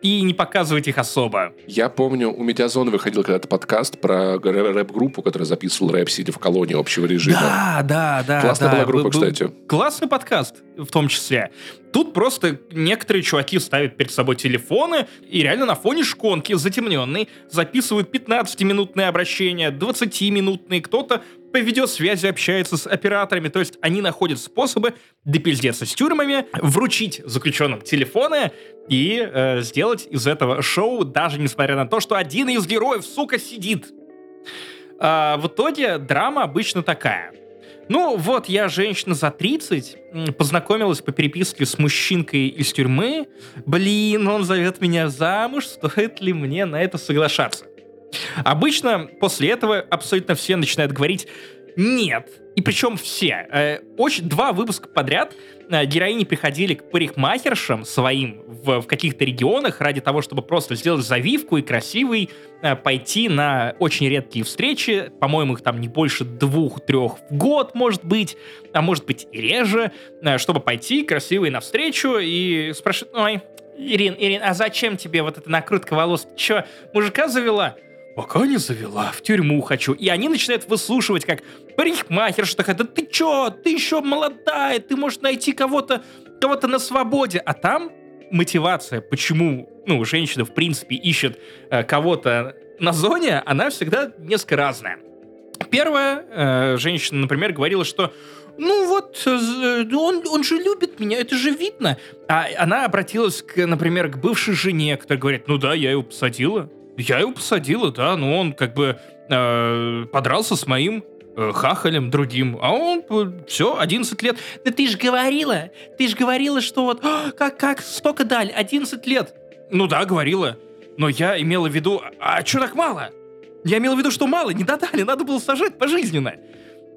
и не показывать их особо. Я помню, у Медиазона выходил когда-то подкаст про рэп-группу, которая записывал рэп, сидя в колонии общего режима. Да, да, да. Классная да. была группа, кстати. Классный подкаст в том числе. Тут просто некоторые чуваки ставят перед собой телефоны и реально на фоне шконки затемненной записывают 15-минутные обращения, 20-минутные, кто-то по видеосвязи общается с операторами, то есть они находят способы допиздеться с тюрьмами, вручить заключенным телефоны и э, сделать из этого шоу, даже несмотря на то, что один из героев, сука, сидит. А, в итоге драма обычно такая. Ну, вот я женщина за 30, познакомилась по переписке с мужчинкой из тюрьмы. Блин, он зовет меня замуж, стоит ли мне на это соглашаться? Обычно после этого абсолютно все начинают говорить «нет». И причем все. Э, очень, два выпуска подряд э, героини приходили к парикмахершам своим в, в каких-то регионах ради того, чтобы просто сделать завивку и красивый э, пойти на очень редкие встречи. По-моему, их там не больше двух-трех в год, может быть, а может быть и реже, чтобы пойти красивый навстречу и спрашивать, ой, Ирин, Ирин, а зачем тебе вот эта накрутка волос? Че, мужика завела? Пока не завела, в тюрьму хочу. И они начинают выслушивать, как парикмахерша такая, да ты чё, ты еще молодая, ты можешь найти кого-то кого-то на свободе. А там мотивация, почему ну, женщина, в принципе, ищет э, кого-то на зоне, она всегда несколько разная. Первая э, женщина, например, говорила, что ну вот, э, он, он же любит меня, это же видно. А она обратилась, к, например, к бывшей жене, которая говорит, ну да, я его посадила. Я его посадила, да, но он как бы э, подрался с моим э, хахалем другим, а он э, все, 11 лет. Да ты же говорила, ты же говорила, что вот, «А, как, как, столько дали, 11 лет. Ну да, говорила, но я имела в виду, а, а что так мало? Я имела в виду, что мало, не додали, надо было сажать пожизненно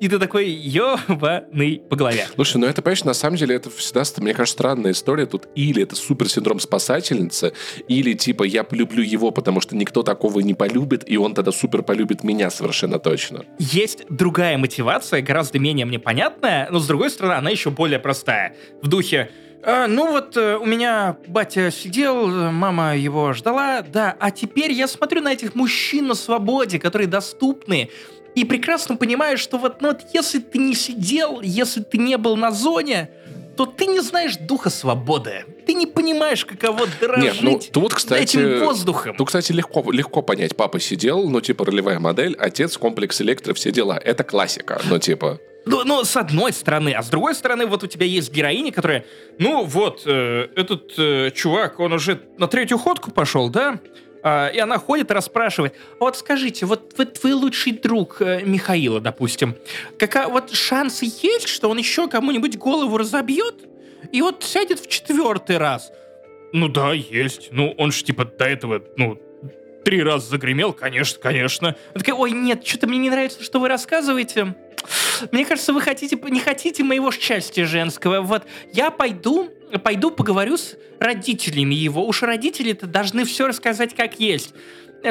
и ты такой ебаный по голове. Слушай, ну это, понимаешь, на самом деле это всегда, мне кажется, странная история. Тут или это суперсиндром спасательницы, или типа я полюблю его, потому что никто такого не полюбит, и он тогда супер полюбит меня совершенно точно. Есть другая мотивация, гораздо менее мне понятная, но с другой стороны, она еще более простая. В духе а, ну вот э, у меня батя сидел, мама его ждала, да, а теперь я смотрю на этих мужчин на свободе, которые доступны, и прекрасно понимаешь, что вот, ну, вот если ты не сидел, если ты не был на зоне, то ты не знаешь духа свободы. Ты не понимаешь, каково дорожить Нет, ну, тут, кстати, этим воздухом. Тут, кстати, легко, легко понять. Папа сидел, ну, типа, ролевая модель, отец, комплекс электро, все дела. Это классика, ну, типа... Ну, ну, с одной стороны. А с другой стороны, вот у тебя есть героиня, которая... Ну, вот, э, этот э, чувак, он уже на третью ходку пошел, да? А, и она ходит расспрашивает, вот скажите, вот, вот твой лучший друг э, Михаила, допустим, какая, вот шансы есть, что он еще кому-нибудь голову разобьет и вот сядет в четвертый раз? Ну да, есть. Ну, он же типа до этого, ну, три раза загремел, конечно, конечно. Она такая, ой, нет, что-то мне не нравится, что вы рассказываете. Мне кажется, вы хотите, не хотите моего счастья женского. Вот я пойду, пойду поговорю с родителями его. Уж родители-то должны все рассказать как есть.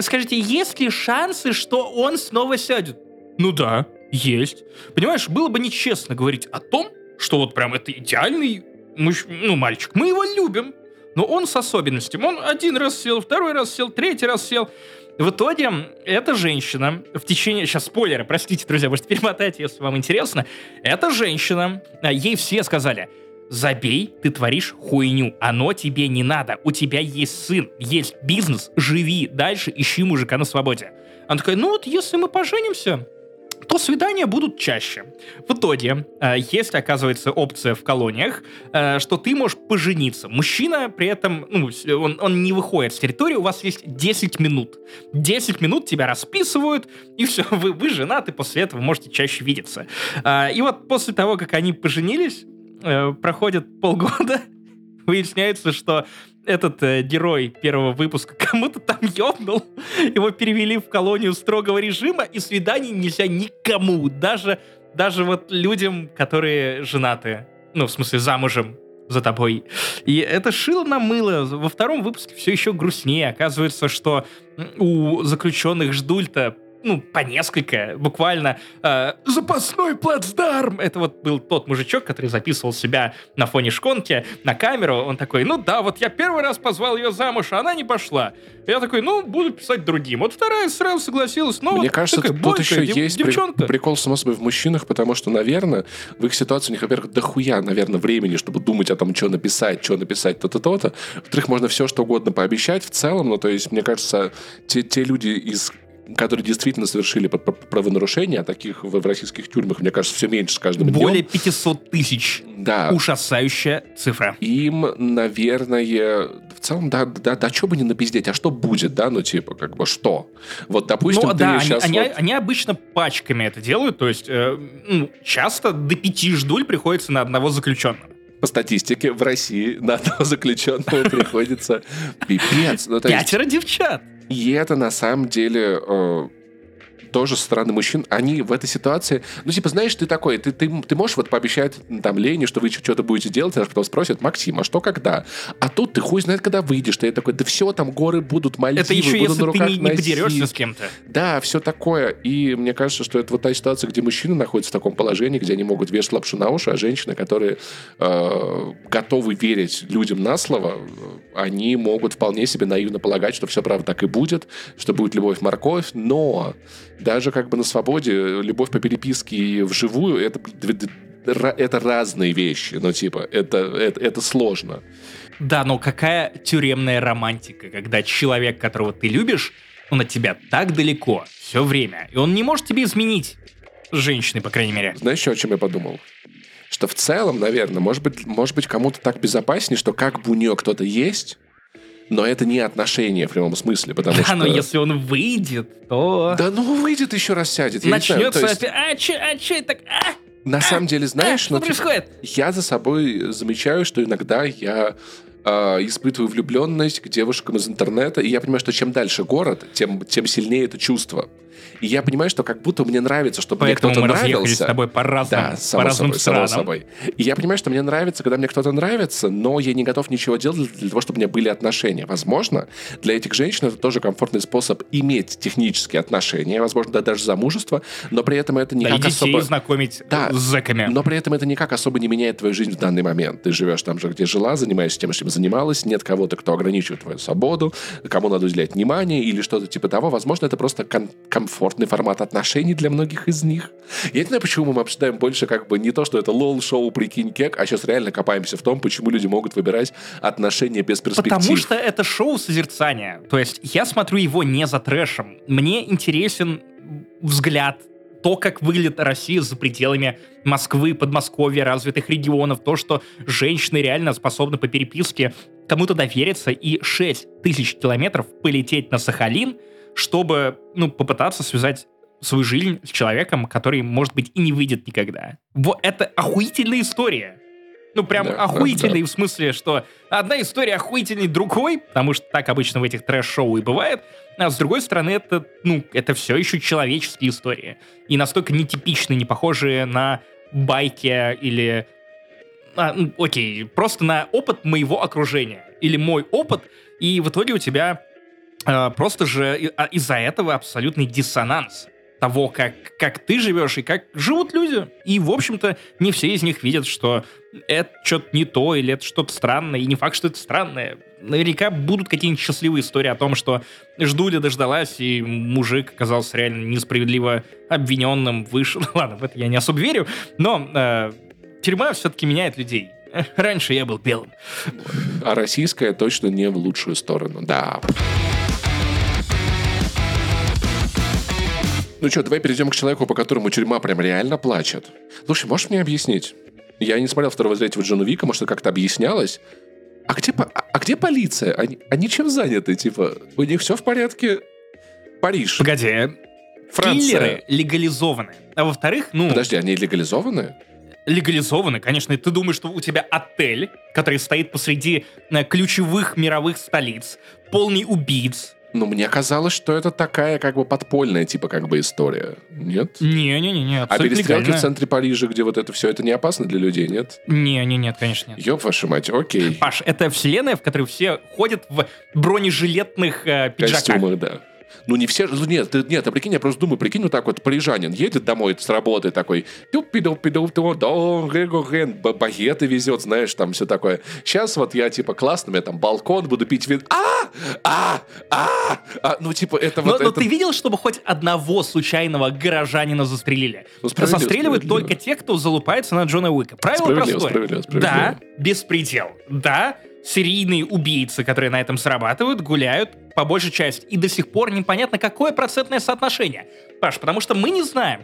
Скажите, есть ли шансы, что он снова сядет? Ну да, есть. Понимаешь, было бы нечестно говорить о том, что вот прям это идеальный муж... ну, мальчик. Мы его любим, но он с особенностями. Он один раз сел, второй раз сел, третий раз сел. В итоге эта женщина в течение... Сейчас спойлеры, простите, друзья, можете перемотать, если вам интересно. Эта женщина, а, ей все сказали, забей, ты творишь хуйню, оно тебе не надо, у тебя есть сын, есть бизнес, живи дальше, ищи мужика на свободе. Она такая, ну вот если мы поженимся, то свидания будут чаще. В итоге, э, есть, оказывается, опция в колониях, э, что ты можешь пожениться. Мужчина при этом, ну, он, он не выходит с территории, у вас есть 10 минут. 10 минут тебя расписывают, и все, вы, вы женаты, после этого можете чаще видеться. Э, и вот после того, как они поженились, э, проходит полгода, выясняется, что этот э, герой первого выпуска кому-то там ёбнул. Его перевели в колонию строгого режима, и свиданий нельзя никому, даже, даже вот людям, которые женаты. Ну, в смысле, замужем за тобой. И это шило на мыло. Во втором выпуске все еще грустнее. Оказывается, что у заключенных ждульта ну, по несколько, буквально э, запасной плацдарм. Это вот был тот мужичок, который записывал себя на фоне шконки на камеру. Он такой, ну да, вот я первый раз позвал ее замуж, а она не пошла. Я такой, ну, буду писать другим. Вот вторая сразу согласилась. Но Мне кажется, такая, тут еще дев- есть девчонка. при- прикол, само собой, в мужчинах, потому что, наверное, в их ситуации у них, во-первых, дохуя, наверное, времени, чтобы думать о том, что написать, что написать, то-то, то-то. Во-вторых, можно все, что угодно пообещать в целом. Ну, то есть, мне кажется, те, те люди из которые действительно совершили правонарушения, а таких в, российских тюрьмах, мне кажется, все меньше с каждым днем. Более 500 тысяч. Да. Ужасающая цифра. Им, наверное, в целом, да, да, да, что бы не напиздеть, а что будет, да, ну, типа, как бы, что? Вот, допустим, Ну ты да, сейчас они, вот- они обычно пачками это делают, то есть э, ну, часто до пяти ждуль приходится на одного заключенного. по статистике в России на одного заключенного приходится пипец. Ну, Пятеро девчат. И это на самом деле э, тоже со стороны мужчин, они в этой ситуации, ну, типа, знаешь, ты такой, ты, ты, ты можешь вот пообещать там Лене, что вы что-то будете делать, а потом спросят, Максим, а что когда? А тут ты хуй знает, когда выйдешь, ты такой, да все, там горы будут, Мальдивы, Это еще буду если на ты руках не, не носить». подерешься с кем-то. Да, все такое. И мне кажется, что это вот та ситуация, где мужчины находятся в таком положении, где они могут вешать лапшу на уши, а женщины, которые э, готовы верить людям на слово, э, они могут вполне себе наивно полагать, что все правда так и будет, что будет любовь-морковь, но даже как бы на свободе любовь по переписке и вживую это, это разные вещи. Ну, типа, это, это, это сложно. Да, но какая тюремная романтика, когда человек, которого ты любишь, он от тебя так далеко все время, и он не может тебе изменить. Женщины, по крайней мере. Знаешь, еще о чем я подумал? Что в целом, наверное, может быть, может быть кому-то так безопаснее, что как бы у нее кто-то есть, но это не отношения в прямом смысле, потому Да, что... но если он выйдет, то Да ну выйдет еще раз сядет. я не знаю, начнется то есть. А, че, а, че, так, а, На самом деле, знаешь, а, что ну, типа, происходит? я за собой замечаю, что иногда я э, испытываю влюбленность к девушкам из интернета, и я понимаю, что чем дальше город, тем, тем сильнее это чувство. И я понимаю, что как будто мне нравится, чтобы Поэтому мне кто-то нравился. с тобой по разным, Да, по само разным собой, само странам. собой. И я понимаю, что мне нравится, когда мне кто-то нравится, но я не готов ничего делать для того, чтобы у меня были отношения. Возможно, для этих женщин это тоже комфортный способ иметь технические отношения, возможно, да, даже замужество, но при этом это Да, и никак детей особо... знакомить Да, с зэками. Но при этом это никак особо не меняет твою жизнь в данный момент. Ты живешь там же, где жила, занимаешься тем, чем занималась, нет кого-то, кто ограничивает твою свободу, кому надо уделять внимание или что-то типа того. Возможно, это просто кон- комфортный формат отношений для многих из них. Я не знаю, почему мы обсуждаем больше как бы не то, что это лол-шоу «Прикинь кек», а сейчас реально копаемся в том, почему люди могут выбирать отношения без перспектив. Потому что это шоу созерцания. То есть я смотрю его не за трэшем. Мне интересен взгляд, то, как выглядит Россия за пределами Москвы, Подмосковья, развитых регионов, то, что женщины реально способны по переписке кому-то довериться и 6 тысяч километров полететь на Сахалин, чтобы, ну, попытаться связать свою жизнь с человеком, который, может быть, и не выйдет никогда. Вот это охуительная история. Ну, прям Да, охуительный в смысле, что одна история охуительней другой, потому что так обычно в этих трэш-шоу и бывает, а с другой стороны, это, ну, это все еще человеческие истории. И настолько нетипичные, не похожие на байки или... а, ну, окей, просто на опыт моего окружения. Или мой опыт, и в итоге у тебя просто же а, из-за этого абсолютный диссонанс того, как, как ты живешь и как живут люди. И, в общем-то, не все из них видят, что это что-то не то или это что-то странное. И не факт, что это странное. Наверняка будут какие-нибудь счастливые истории о том, что ждуля дождалась, и мужик оказался реально несправедливо обвиненным, вышел. Ладно, в это я не особо верю, но э, тюрьма все-таки меняет людей. Раньше я был белым. А российская точно не в лучшую сторону, да. Ну что, давай перейдем к человеку, по которому тюрьма прям реально плачет. Слушай, можешь мне объяснить? Я не смотрел второго третьего Джона Вика, может, как-то объяснялось. А где, а а где полиция? Они, они чем заняты? Типа, у них все в порядке? Париж, Погоди, Франция. киллеры легализованы. А во-вторых, ну, Подожди, они легализованы? легализованы, конечно. Ты думаешь, что у тебя отель, который стоит посреди э, ключевых мировых столиц, полный убийц. Ну, мне казалось, что это такая как бы подпольная типа как бы история. Нет? Не-не-не, А перестрелки легально. в центре Парижа, где вот это все, это не опасно для людей, нет? Не-не, нет, конечно, нет. Ёб вашу мать, окей. Паш, это вселенная, в которой все ходят в бронежилетных э, пиджаках. Костюмах, да. Ну, не все... ну, Нет, нет, а прикинь, я просто думаю, прикинь, вот так вот парижанин едет домой с работы такой, багеты везет, знаешь, там все такое. Сейчас вот я, типа, классно, у меня там балкон, буду пить вин. А! А! А! А! Ну, типа, это вот... но это- ты видел, чтобы хоть одного случайного горожанина застрелили? Ну, справедливо. только те, кто залупается на Джона Уика. Правило простое. справедливо, справедливо. Да, беспредел. Да, серийные убийцы, которые на этом срабатывают, гуляют по большей части. И до сих пор непонятно, какое процентное соотношение. Паш, потому что мы не знаем,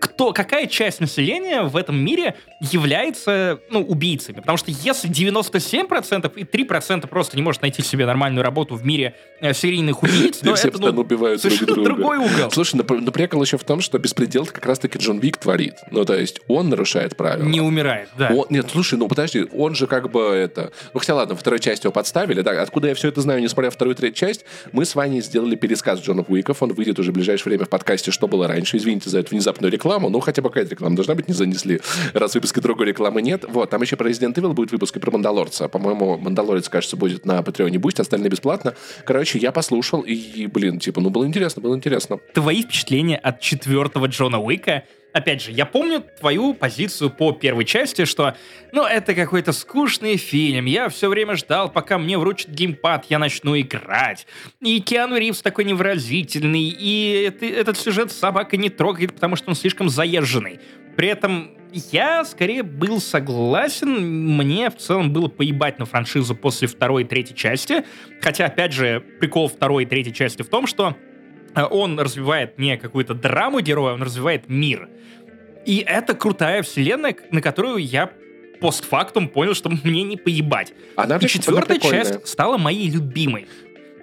кто, какая часть населения в этом мире является ну, убийцами. Потому что если 97% и 3% просто не может найти себе нормальную работу в мире э, серийных убийц, то это ну, убивают друг совершенно друга. другой угол. Слушай, но прикол еще в том, что беспредел как раз-таки Джон Вик творит. Ну, то есть он нарушает правила. Не умирает, да. Он- нет, слушай, ну подожди, он же как бы это... Ну хотя ладно, второй части его подставили, да, откуда я все это знаю, несмотря на вторую и третью часть, мы с Ваней сделали пересказ Джона Уиков, он выйдет уже в ближайшее время в подкасте «Что было раньше», извините за эту внезапную рекламу, ну хотя бы какая-то реклама должна быть, не занесли, раз выпуска другой рекламы нет. Вот, там еще про Resident Evil будет выпуск и про Мандалорца, по-моему, Мандалорец, кажется, будет на Патреоне Бусть, остальные бесплатно. Короче, я послушал, и, блин, типа, ну было интересно, было интересно. Твои впечатления от четвертого Джона Уика Опять же, я помню твою позицию по первой части, что, ну, это какой-то скучный фильм, я все время ждал, пока мне вручат геймпад, я начну играть. И Киану Ривз такой невыразительный, и это- этот сюжет собака не трогает, потому что он слишком заезженный. При этом я скорее был согласен, мне в целом было поебать на франшизу после второй и третьей части, хотя, опять же, прикол второй и третьей части в том, что он развивает не какую-то драму героя, он развивает мир. И это крутая вселенная, на которую я постфактум понял, что мне не поебать. Она, И четвертая часть стала моей любимой.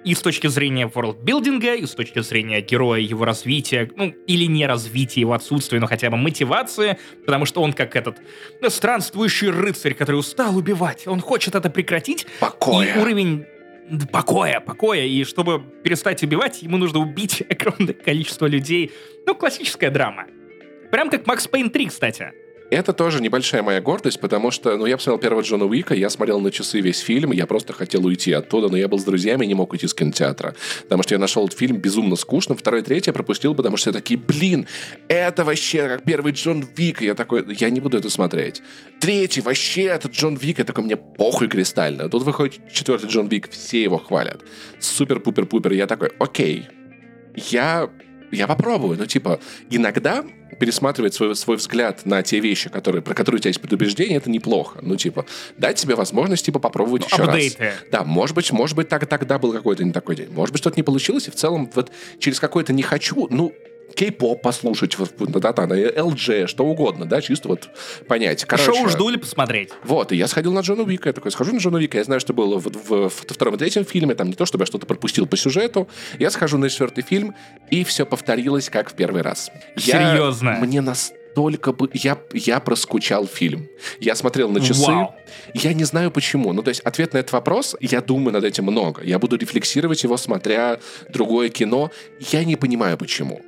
И с точки зрения ворлдбилдинга, и с точки зрения героя, его развития, ну, или не развития, его отсутствия, но хотя бы мотивации, потому что он как этот странствующий рыцарь, который устал убивать, он хочет это прекратить, Покоя. и уровень покоя, покоя, и чтобы перестать убивать, ему нужно убить огромное количество людей. Ну, классическая драма. Прям как Макс Пейн 3, кстати. Это тоже небольшая моя гордость, потому что, ну, я посмотрел первого Джона Уика, я смотрел на часы весь фильм, я просто хотел уйти оттуда, но я был с друзьями и не мог уйти с кинотеатра. Потому что я нашел этот фильм безумно скучным. Второй третий я пропустил, потому что я такие, блин, это вообще как первый Джон Вик. И я такой, я не буду это смотреть. Третий, вообще, это Джон Вик. Я такой, мне похуй кристально. Тут выходит четвертый Джон Вик, все его хвалят. Супер-пупер-пупер. Я такой, окей, я, я попробую. Ну, типа, иногда пересматривать свой, свой взгляд на те вещи, которые, про которые у тебя есть предубеждение, это неплохо. Ну, типа, дать себе возможность, типа, попробовать еще раз. Апдейты. Да, может быть, может быть, так, тогда был какой-то не такой день. Может быть, что-то не получилось, и в целом вот через какое-то не хочу, ну, кей-поп послушать, вот, да, на LG, что угодно, да, чисто вот понять. Короче, Шоу жду ли посмотреть? вот, и я сходил на Джона Уика, я такой, схожу на Джона Уика, я знаю, что было в, в- в втором и третьем фильме, там не то, чтобы я что-то пропустил по сюжету, я схожу на четвертый фильм, и все повторилось, как в первый раз. Я- Серьезно? Мне настолько бы... Я, я проскучал фильм. Я смотрел на часы, Вау. я не знаю почему. Ну, то есть ответ на этот вопрос, я думаю над этим много. Я буду рефлексировать его, смотря другое кино. Я не понимаю почему.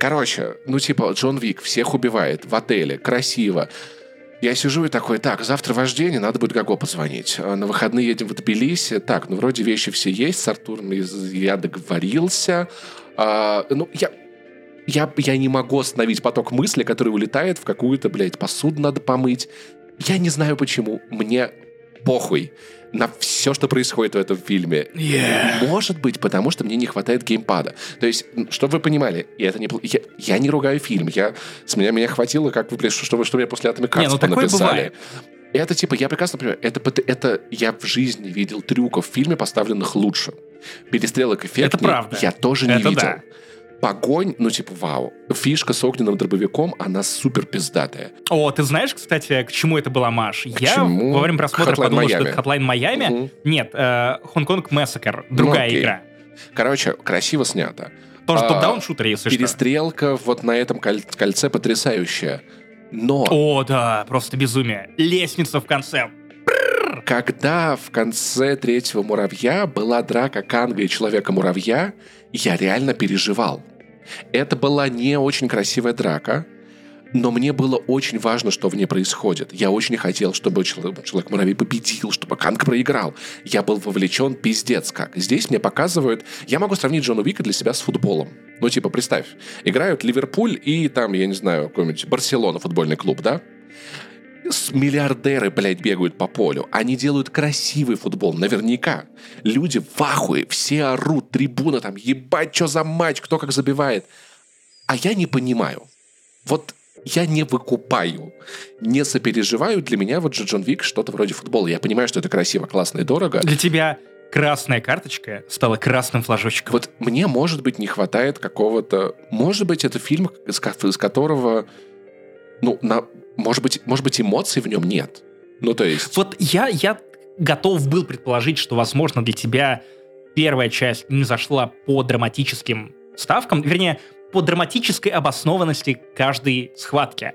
Короче, ну типа Джон Вик всех убивает в отеле, красиво. Я сижу и такой, так, завтра вождение, надо будет Гаго позвонить. А На выходные едем в Тбилиси. Так, ну вроде вещи все есть, с Артуром я договорился. А, ну, я, я, я не могу остановить поток мысли, который улетает в какую-то, блядь, посуду надо помыть. Я не знаю почему. Мне похуй на все, что происходит в этом фильме. Может быть, потому что мне не хватает геймпада. То есть, чтобы вы понимали, и это не, я, я не ругаю фильм. Я, с меня, меня хватило, как вы, что, вы- что мне после Atomic Heart Не, ну такое написали. бывает. Это типа, я прекрасно понимаю, это, это я в жизни видел трюков в фильме, поставленных лучше. Перестрелок эффектней Это правда. я тоже не Это видел. да. Погонь, ну, типа, вау. Фишка с огненным дробовиком, она супер пиздатая. О, ты знаешь, кстати, к чему это была Маш? Я чему? во время просмотра Hotline подумал, что Miami. это Hotline Майами. Мгм. Нет, э, Хонконг Massacre, другая окей. игра. Короче, красиво снято. Тоже А, топ-даун шутер, если что. Перестрелка вот на этом коль- кольце потрясающая. Но О, да, просто безумие. Лестница в конце. когда в конце третьего муравья была драка Канга и Человека-муравья, я реально переживал. Это была не очень красивая драка, но мне было очень важно, что в ней происходит. Я очень хотел, чтобы Чело- Человек-муравей победил, чтобы Канг проиграл. Я был вовлечен пиздец как. Здесь мне показывают... Я могу сравнить Джона Уика для себя с футболом. Ну, типа, представь, играют Ливерпуль и там, я не знаю, какой-нибудь Барселона, футбольный клуб, да? Миллиардеры, блядь, бегают по полю. Они делают красивый футбол, наверняка. Люди в ахуе, все орут, трибуна там, ебать, что за матч, кто как забивает. А я не понимаю. Вот я не выкупаю, не сопереживаю. Для меня вот же Джон Вик что-то вроде футбола. Я понимаю, что это красиво, классно и дорого. Для тебя красная карточка стала красным флажочком. Вот мне, может быть, не хватает какого-то... Может быть, это фильм, из которого... Ну, на... может, быть, может быть, эмоций в нем нет. Ну, то есть... Вот я, я готов был предположить, что, возможно, для тебя первая часть не зашла по драматическим ставкам, вернее, по драматической обоснованности каждой схватки.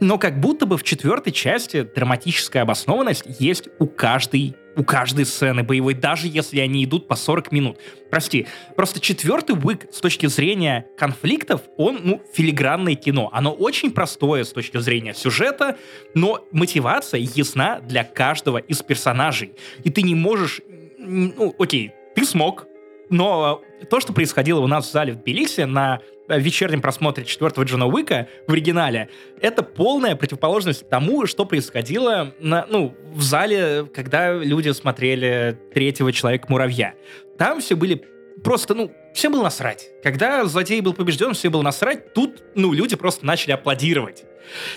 Но как будто бы в четвертой части драматическая обоснованность есть у каждой у каждой сцены боевой, даже если они идут по 40 минут. Прости, просто четвертый Уик с точки зрения конфликтов, он, ну, филигранное кино. Оно очень простое с точки зрения сюжета, но мотивация ясна для каждого из персонажей. И ты не можешь... Ну, окей, ты смог, но то, что происходило у нас в зале в Тбилиси на вечернем просмотре четвертого Джона Уика в оригинале, это полная противоположность тому, что происходило на, ну, в зале, когда люди смотрели третьего Человека-муравья. Там все были просто, ну, всем было насрать. Когда злодей был побежден, все было насрать. Тут, ну, люди просто начали аплодировать.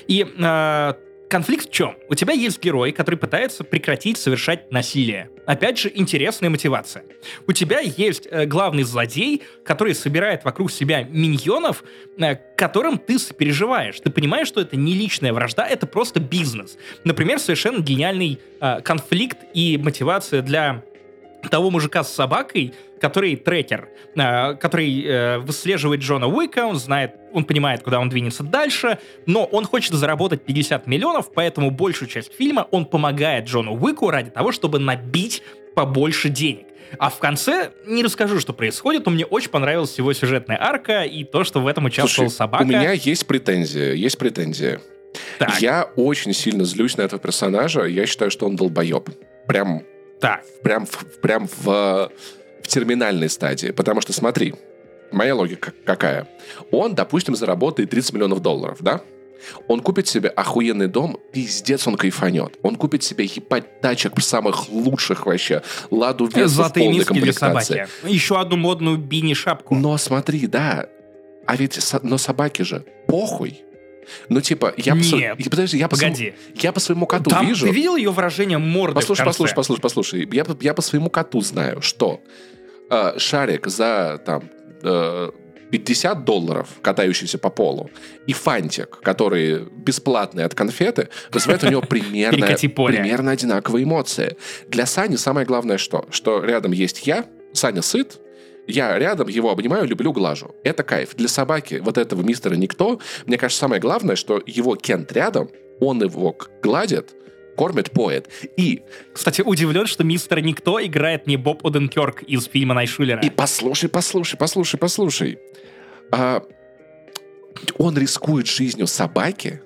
И э, конфликт в чем? У тебя есть герой, который пытается прекратить совершать насилие. Опять же, интересная мотивация. У тебя есть э, главный злодей, который собирает вокруг себя миньонов, э, которым ты сопереживаешь. Ты понимаешь, что это не личная вражда, это просто бизнес. Например, совершенно гениальный э, конфликт и мотивация для того мужика с собакой, который трекер, э, который э, выслеживает Джона Уика, он знает, он понимает, куда он двинется дальше, но он хочет заработать 50 миллионов, поэтому большую часть фильма он помогает Джону Уику ради того, чтобы набить побольше денег. А в конце не расскажу, что происходит, но мне очень понравилась его сюжетная арка и то, что в этом участвовала Слушай, собака. у меня есть претензия, есть претензия. Так, Я очень сильно злюсь на этого персонажа. Я считаю, что он долбоеб. Прям, так. прям, в- прям в, в терминальной стадии. Потому что, смотри, моя логика какая. Он, допустим, заработает 30 миллионов долларов, да? Он купит себе охуенный дом, пиздец он кайфанет. Он купит себе ебать тачек самых лучших вообще. Ладу Весту в полной комплектации. собаки. Еще одну модную бини-шапку. Но смотри, да, а ведь со- но собаке же похуй. Ну, типа, я по, Нет. я- подожди, я по, своему- Погоди. я по своему коту Там вижу. ты видел ее выражение морды Послушай, послушай, послушай, послушай. Я, по- я по своему коту знаю, что э, шарик за там э, 50 долларов, катающийся по полу, и фантик, который бесплатный от конфеты, вызывает у него примерно, примерно одинаковые эмоции. Для Сани самое главное что? Что рядом есть я, Саня сыт, я рядом, его обнимаю, люблю, глажу. Это кайф. Для собаки вот этого мистера Никто, мне кажется, самое главное, что его Кент рядом, он его гладит, кормит, поет. И, Кстати, удивлен, что мистер Никто играет не Боб Оденкерк из фильма Найшулера. и послушай, послушай, послушай, послушай. А, он рискует жизнью собаки,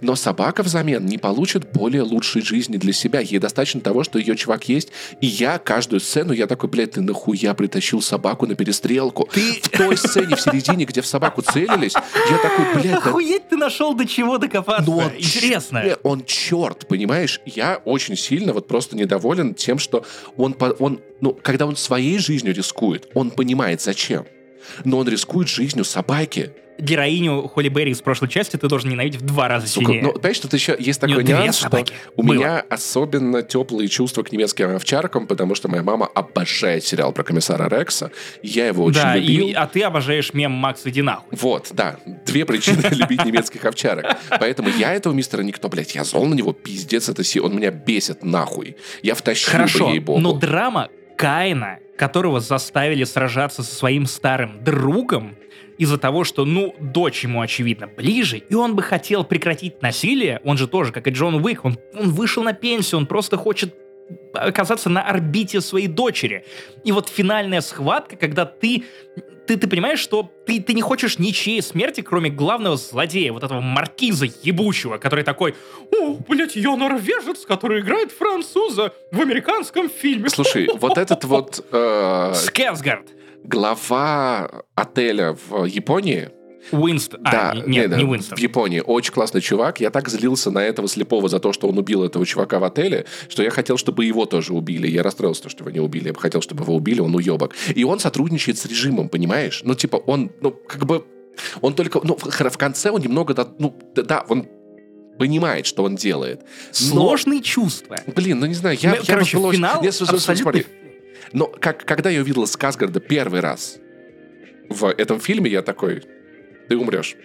но собака взамен не получит более лучшей жизни для себя. Ей достаточно того, что ее чувак есть. И я каждую сцену, я такой, блядь, ты нахуя притащил собаку на перестрелку? Ты- В той сцене в середине, где в собаку целились, я такой, блядь, да Охуеть ты нашел до чего докопаться. Ну, он Интересно. ч- Он черт, понимаешь? Я очень сильно вот просто недоволен тем, что он, он, ну, когда он своей жизнью рискует, он понимает зачем. Но он рискует жизнью собаки. Героиню Холли Берри из прошлой части ты должен ненавидеть в два раза Сука, сильнее. ну, понимаешь, тут еще есть такой нюанс, что у Было. меня особенно теплые чувства к немецким овчаркам, потому что моя мама обожает сериал про комиссара Рекса. Я его очень да, любил. и, а ты обожаешь мем Макс иди нахуй. Вот, да. Две причины любить немецких овчарок. Поэтому я этого мистера Никто, блядь, я зол на него, пиздец, это си, он меня бесит нахуй. Я втащил Хорошо, бы ей богу. но драма Каина, которого заставили сражаться со своим старым другом, из-за того, что, ну, дочь ему, очевидно, ближе, и он бы хотел прекратить насилие, он же тоже, как и Джон Уик, он, он вышел на пенсию, он просто хочет оказаться на орбите своей дочери. И вот финальная схватка, когда ты ты, ты понимаешь, что ты, ты не хочешь ничьей смерти, кроме главного злодея, вот этого маркиза ебучего, который такой, о, блядь, я норвежец, который играет француза в американском фильме. Слушай, вот этот вот э, Скерсгард. Глава отеля в Японии, Уинстон. да, а, не- нет, да, не Уинстон. в Японии, очень классный чувак. Я так злился на этого слепого за то, что он убил этого чувака в отеле, что я хотел, чтобы его тоже убили. Я расстроился, что его не убили. Я бы хотел, чтобы его убили, он уебок. И он сотрудничает с режимом, понимаешь? Ну, типа, он, ну, как бы... Он только... Ну, в конце он немного... Ну, да, он понимает, что он делает. Но- Сложные чувства. Блин, ну не знаю, я, Мы- я короче, финал Нет, абсолютно... смотри. Но как, когда я увидел Сказгарда первый раз в этом фильме, я такой, ты умрешь.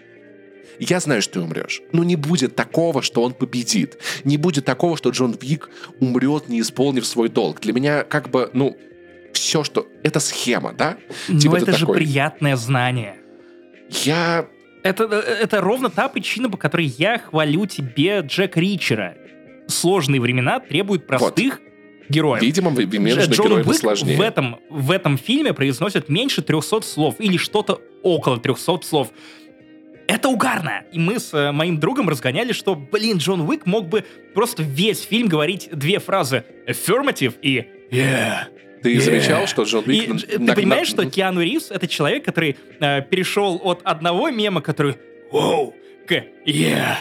Я знаю, что ты умрешь. Но не будет такого, что он победит. Не будет такого, что Джон Вик умрет, не исполнив свой долг. Для меня как бы, ну, все, что... Это схема, да? Но Типа это же такой. приятное знание. Я... Это, это ровно та причина, по которой я хвалю тебе Джек Ричера. Сложные времена требуют простых героев. Видимо, нужны Джон герои Уик посложнее. в этом, в этом фильме произносит меньше 300 слов или что-то около 300 слов. Это угарно. И мы с э, моим другом разгоняли, что, блин, Джон Уик мог бы просто весь фильм говорить две фразы affirmative и yeah. Ты Yeah. замечал, что Джон И Вик... Дж- ты понимаешь, что Киану Ривз это человек, который э, перешел от одного мема, который «Воу», к «Yeah».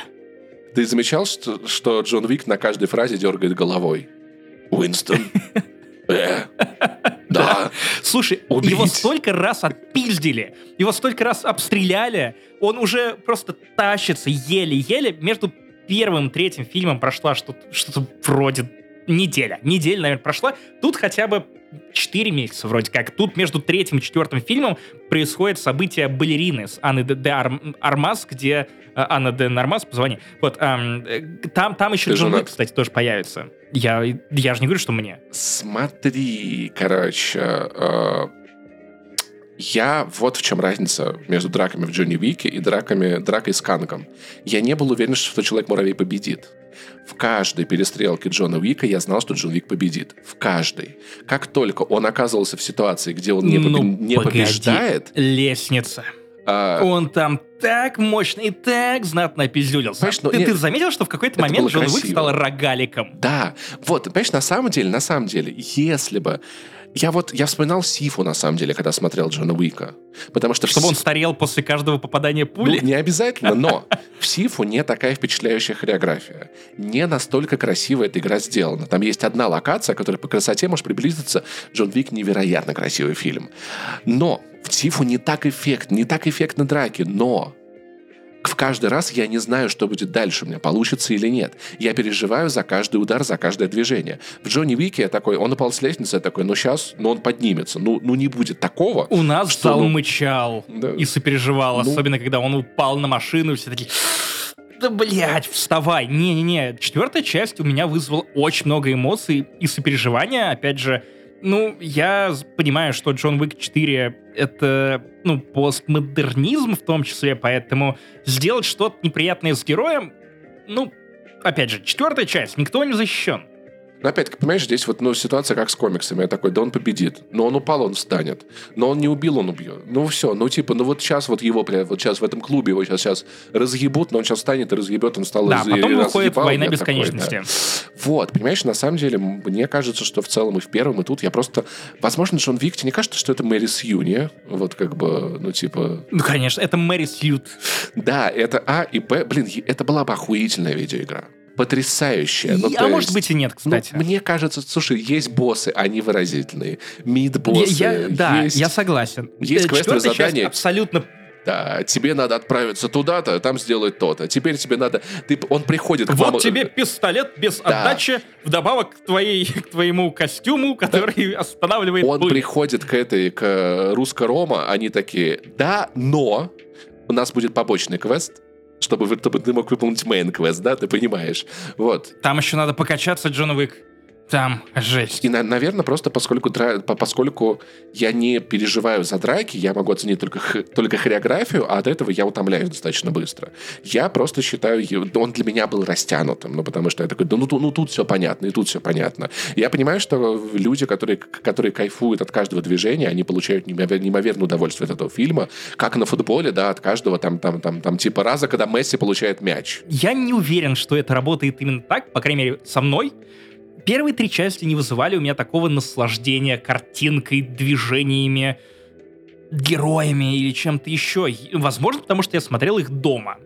Ты замечал, что, что Джон Вик на каждой фразе дергает головой? Уинстон. Э, Да. Слушай, Убить. его столько раз отпиздили, его столько раз обстреляли, он уже просто тащится еле-еле. Между первым и третьим фильмом прошла что-то что вроде неделя. Неделя, наверное, прошла. Тут хотя бы 4 месяца вроде как. Тут между третьим и четвертым фильмом происходит событие балерины с Анной де, де Арм- Армаз, где... э, Анна де Нормас, позвони. Вот, ам, э, там, там еще Ты Джон? Уик, кстати, тоже появится. Я, я же не говорю, что мне. Смотри, короче, э, я вот в чем разница между драками в Джонни Вике и драками, дракой с Кангом. Я не был уверен, что Человек-муравей победит. В каждой перестрелке Джона Уика я знал, что Джон Вик победит. В каждой. Как только он оказывался в ситуации, где он не, побе- Ну, не погоди. побеждает, Лестница. а, Он там так мощно и так знатно опиздюлился. Понимаешь, ну, ты, нет, ты заметил, что в какой-то момент Джон Уик стал рогаликом? Да, вот, понимаешь, на самом деле, на самом деле, если бы... Я вот, я вспоминал Сифу, на самом деле, когда смотрел Джона Уика. Потому что... Чтобы он Си- старел после каждого попадания пули? Ну, не обязательно, но в Сифу не такая впечатляющая хореография. Не настолько красиво эта игра сделана. Там есть одна локация, которая по красоте может приблизиться. Джон Вик невероятно красивый фильм. Но в Сифу не так эффект, не так эффектны драки, но в каждый раз я не знаю, что будет дальше, у меня получится или нет. Я переживаю за каждый удар, за каждое движение. В Джонни Вике я такой, он упал с лестницы, я такой, ну сейчас, ну он поднимется. Ну, ну не будет такого. У нас Что, зал ну, мычал Да. и сопереживал, Ну. особенно когда он упал на машину, все такие... Да, блядь, вставай. Не-не-не. Четвертая часть у меня вызвала очень много эмоций и сопереживания. Опять же, ну, я понимаю, что Джон Уик 4 — это, ну, постмодернизм в том числе, поэтому сделать что-то неприятное с героем, ну, опять же, четвертая часть, никто не защищен. Но опять-таки, понимаешь, здесь вот ну, ситуация как с комиксами. Я такой, да он победит. Но он упал, он встанет. Но он не убил, он убьет. Ну все, ну типа, ну вот сейчас вот его, прям, вот сейчас в этом клубе его сейчас, сейчас разъебут, но он сейчас встанет и разъебет, он стал Да, раз- потом разъебал, выходит «Война я такой, бесконечности». да. Вот, понимаешь, на самом деле, мне кажется, что в целом и в первом, и тут я просто... Возможно, Джон Вик, тебе не кажется, что это Мэри Сью, не? Вот как бы, ну типа... Ну, конечно, это Мэри Сьют. Да, это А и Б. Блин, это была бы охуительная видеоигра. Потрясающая. Ну, а может есть- быть и нет, ну, кстати. мне кажется, слушай, есть боссы, они выразительные. Mid-боссы. Я- я- да, есть... я согласен. есть Э, квестовые задания. абсолютно Да, тебе надо отправиться туда-то, там сделать то-то. Теперь тебе надо... Ты, он приходит к Вот вам... тебе пистолет без Да. отдачи, вдобавок к, твоей, к твоему костюму, который останавливает Он пулю. приходит к этой, к э, Руска Рома, они такие, да, но у нас будет побочный квест, чтобы, чтобы ты мог выполнить main quest, да, ты понимаешь. Вот. Там еще надо покачаться, Джон Уик. Там жесть. И, наверное, просто поскольку, поскольку я не переживаю за драки, я могу оценить только, только хореографию, а от этого я утомляюсь достаточно быстро. Я просто считаю, он для меня был растянутым, ну, потому что я такой, да ну, ну тут все понятно, и тут все понятно. Я понимаю, что люди, которые, которые кайфуют от каждого движения, они получают неимовер- неимоверное удовольствие от этого фильма, как на футболе, да, от каждого там, там, там, там типа раза, когда Месси получает мяч. Я не уверен, что это работает именно так, по крайней мере, со мной. Первые три части не вызывали у меня такого наслаждения картинкой, движениями, героями или чем-то еще. Возможно, потому что я смотрел их дома.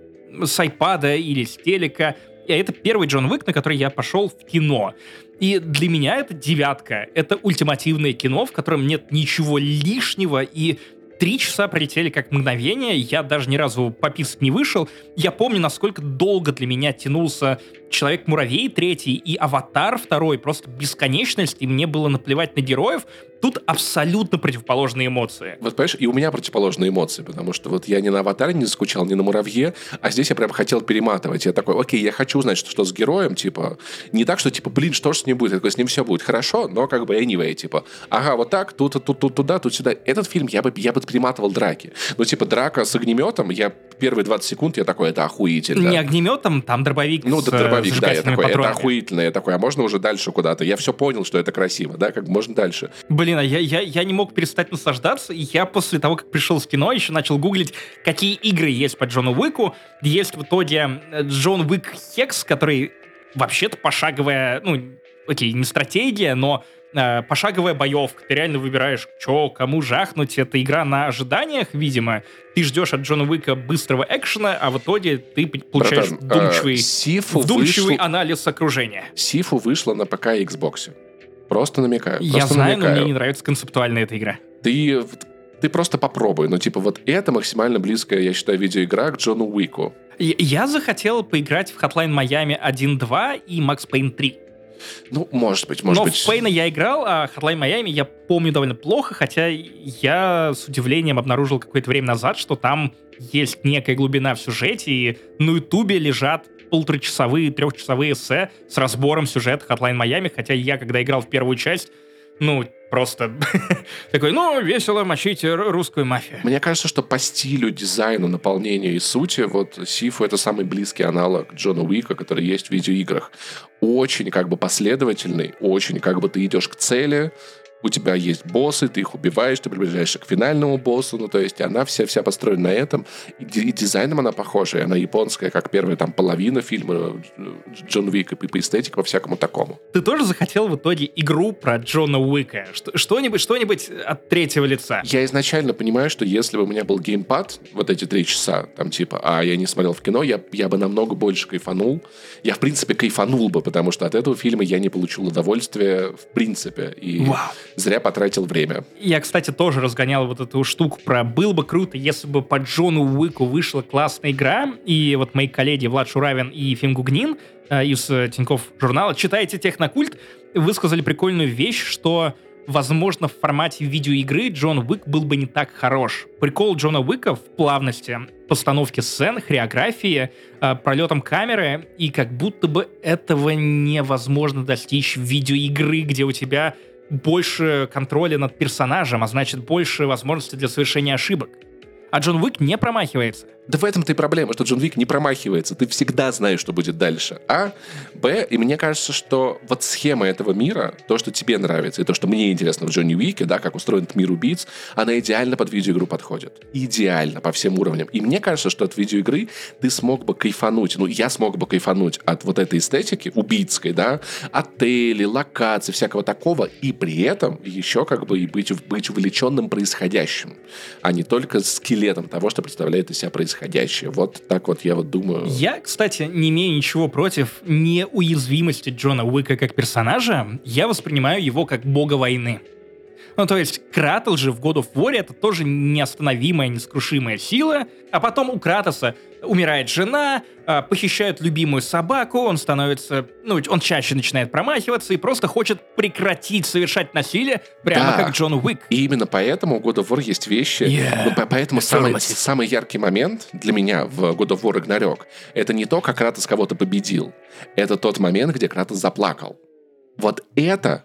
С айпада или с телека. И это первый Джон Уик, на который я пошел в кино. И для меня это девятка. Это ультимативное кино, в котором нет ничего лишнего, и три часа пролетели как мгновение, я даже ни разу пописать не вышел. Я помню, насколько долго для меня тянулся Человек-муравей третий и Аватар второй, просто бесконечность, и мне было наплевать на героев. Тут абсолютно противоположные эмоции. Вот, понимаешь, и у меня противоположные эмоции, потому что вот я ни на аватаре не скучал, ни на муравье, а здесь я прям хотел перематывать. Я такой, окей, я хочу узнать, что, что с героем, типа, не так, что, типа, блин, что ж с ним будет? Я такой, с ним все будет хорошо, но как бы anyway, типа, ага, вот так, тут, тут, тут, туда, тут, сюда. Этот фильм я бы, я бы перематывал драки. Ну, типа, драка с огнеметом, я первые 20 секунд, я такой, это охуительно. Не огнеметом, там дробовик Ну, с да, дробовик, да, я такой, это патронами. охуительно, я такой, а можно уже дальше куда-то? Я все понял, что это красиво, да, как можно дальше. Блин, а я, я, я не мог перестать наслаждаться, и я после того, как пришел в кино, еще начал гуглить, какие игры есть по Джону Уику. Есть в итоге э, Джон Уик Хекс, который вообще-то пошаговая, ну, окей, не стратегия, но э, пошаговая боевка. Ты реально выбираешь, что, кому жахнуть. Это игра на ожиданиях, видимо. Ты ждешь от Джона Уика быстрого экшена, а в итоге ты получаешь Братан, вдумчивый, э, Сифу вдумчивый вышел- анализ окружения. Сифу вышла на ПК и Xbox. Просто намекаю. Я просто знаю, но намекаю. мне не нравится концептуальная эта игра. Ты, ты просто попробуй. Ну, типа, вот это максимально близкая, я считаю, видеоигра к Джону Уику. Я я захотел поиграть в Hotline Miami 1.2 и Max Payne 3. Ну, может быть, может Но быть. в Пейна я играл, а Hotline Miami я помню довольно плохо, хотя я с удивлением обнаружил какое-то время назад, что там есть некая глубина в сюжете, и на Ютубе лежат полуторачасовые, трехчасовые эссе с разбором сюжета Hotline Miami, хотя я, когда играл в первую часть, ну, просто такой, ну, весело мочить ру- русскую мафию. Мне кажется, что по стилю, дизайну, наполнению и сути, вот Сифу это самый близкий аналог Джона Уика, который есть в видеоиграх. Очень как бы последовательный, очень как бы ты идешь к цели, у тебя есть боссы, ты их убиваешь, ты приближаешься к финальному боссу, ну, то есть она вся, вся построена на этом, и, и дизайном она похожа, и она японская, как первая там половина фильма э, Джон Уик, и по эстетике, по всякому такому. Ты тоже захотел в итоге игру про Джона Уика? Что- Что-нибудь, что-нибудь от третьего лица? Я изначально понимаю, что если бы у меня был геймпад, вот эти три часа, там типа, а я не смотрел в кино, я, я бы намного больше кайфанул. Я, в принципе, кайфанул бы, потому что от этого фильма я не получил удовольствия в принципе. И Вау. Зря потратил время. Я, кстати, тоже разгонял вот эту штуку про «было бы круто, если бы по Джону Уику вышла классная игра», и вот мои коллеги Влад Шуравин и Фим Гугнин э, из э, Тинькофф журнала «Читайте технокульт» высказали прикольную вещь, что Возможно, в формате видеоигры Джон Уик был бы не так хорош. Прикол Джона Уика в плавности постановки сцен, хореографии, э, пролетом камеры, и как будто бы этого невозможно достичь в видеоигры, где у тебя больше контроля над персонажем, а значит больше возможностей для совершения ошибок. А Джон Уик не промахивается. Да в этом-то и проблема, что Джон Вик не промахивается. Ты всегда знаешь, что будет дальше. А, Б, и мне кажется, что вот схема этого мира, то, что тебе нравится, и то, что мне интересно в Джонни Уике, да, как устроен этот мир убийц, она идеально под видеоигру подходит. Идеально по всем уровням. И мне кажется, что от видеоигры ты смог бы кайфануть, ну, я смог бы кайфануть от вот этой эстетики убийцкой, да, отели, локаций, всякого такого, и при этом еще как бы и быть, быть увлеченным происходящим, а не только скелетом того, что представляет из себя происходящее. Вот так вот я вот думаю. Я, кстати, не имею ничего против неуязвимости Джона Уика как персонажа. Я воспринимаю его как бога войны. Ну, то есть Кратос же в God of War это тоже неостановимая, нескрушимая сила, а потом у Кратоса умирает жена, а, похищают любимую собаку, он становится, ну, он чаще начинает промахиваться и просто хочет прекратить совершать насилие, прямо Да. как Джон Уик. И именно поэтому у God of War есть вещи. Yeah. Ну, по- поэтому самый, самый яркий момент для меня в God of War Ragnarok это не то, как Кратос кого-то победил. Это тот момент, где Кратос заплакал. Вот это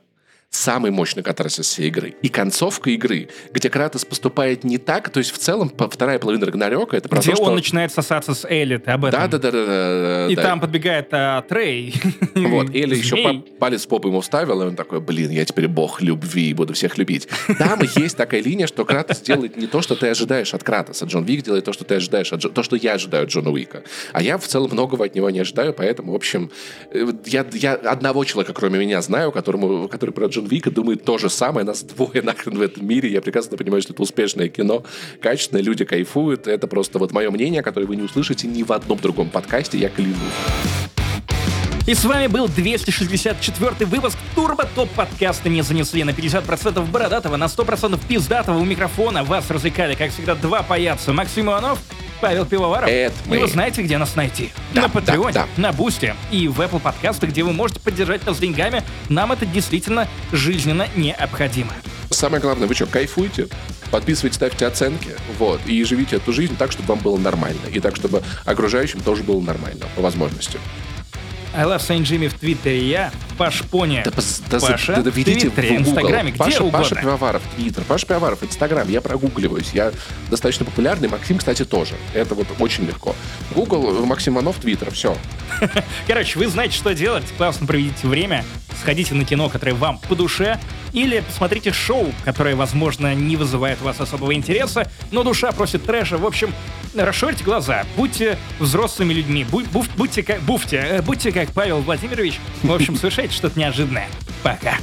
самый мощный катарсис всей игры. И концовка игры, где Кратос поступает не так, то есть в целом по- вторая половина Рагнарёка это про Где то, что... он начинает сосаться с Элли, ты об этом. Да, да, да, да, да, И да. там подбегает а, Трей. Вот, Элли еще палец в попу ему вставил, и он такой, блин, я теперь бог любви и буду всех любить. Там есть такая линия, что Кратос делает не то, что ты ожидаешь от Кратоса. Джон Вик делает то, что ты ожидаешь от Джо- то, что я ожидаю от Джона Уика. А я в целом многого от него не ожидаю, поэтому, в общем, э, я, я одного человека, кроме меня, знаю, которому, который про Джон Вика думает то же самое. Нас двое нахрен в этом мире. Я прекрасно понимаю, что это успешное кино, качественное, люди кайфуют. Это просто вот мое мнение, которое вы не услышите ни в одном другом подкасте, я клянусь. И с вами был 264 выпуск Турбо Топ подкаста не занесли на 50% бородатого, на 100% пиздатого у микрофона. Вас развлекали, как всегда, два паяца. Максим Иванов, Павел Пивоваров. Это И мы. вы знаете, где нас найти? Да, на Патреоне, да, на Бусте и в Apple подкастах, где вы можете поддержать нас деньгами. Нам это действительно жизненно необходимо. Самое главное, вы что, кайфуете? Подписывайтесь, ставьте оценки, вот, и живите эту жизнь так, чтобы вам было нормально, и так, чтобы окружающим тоже было нормально, по возможности. I love Saint Jimmy в Твиттере я, Паш Пони, Да, да Паша, да- да в ведите Твиттере, в. Инстаграме, где Паша, угодно. Паша Пивоваров, Твиттер, Паша Пивоваров, Инстаграм, я прогугливаюсь, я достаточно популярный, Максим, кстати, тоже. Это вот очень легко. Google, Максим Иванов, Твиттер, все. Короче, вы знаете, что делать. Классно проведите время. Сходите на кино, которое вам по душе. Или посмотрите шоу, которое, возможно, не вызывает у вас особого интереса, но душа просит трэша. В общем, расширьте глаза. Будьте взрослыми людьми. Будь- буф- будьте э, Будьте как Павел Владимирович, в общем, совершает что-то неожиданное. Пока.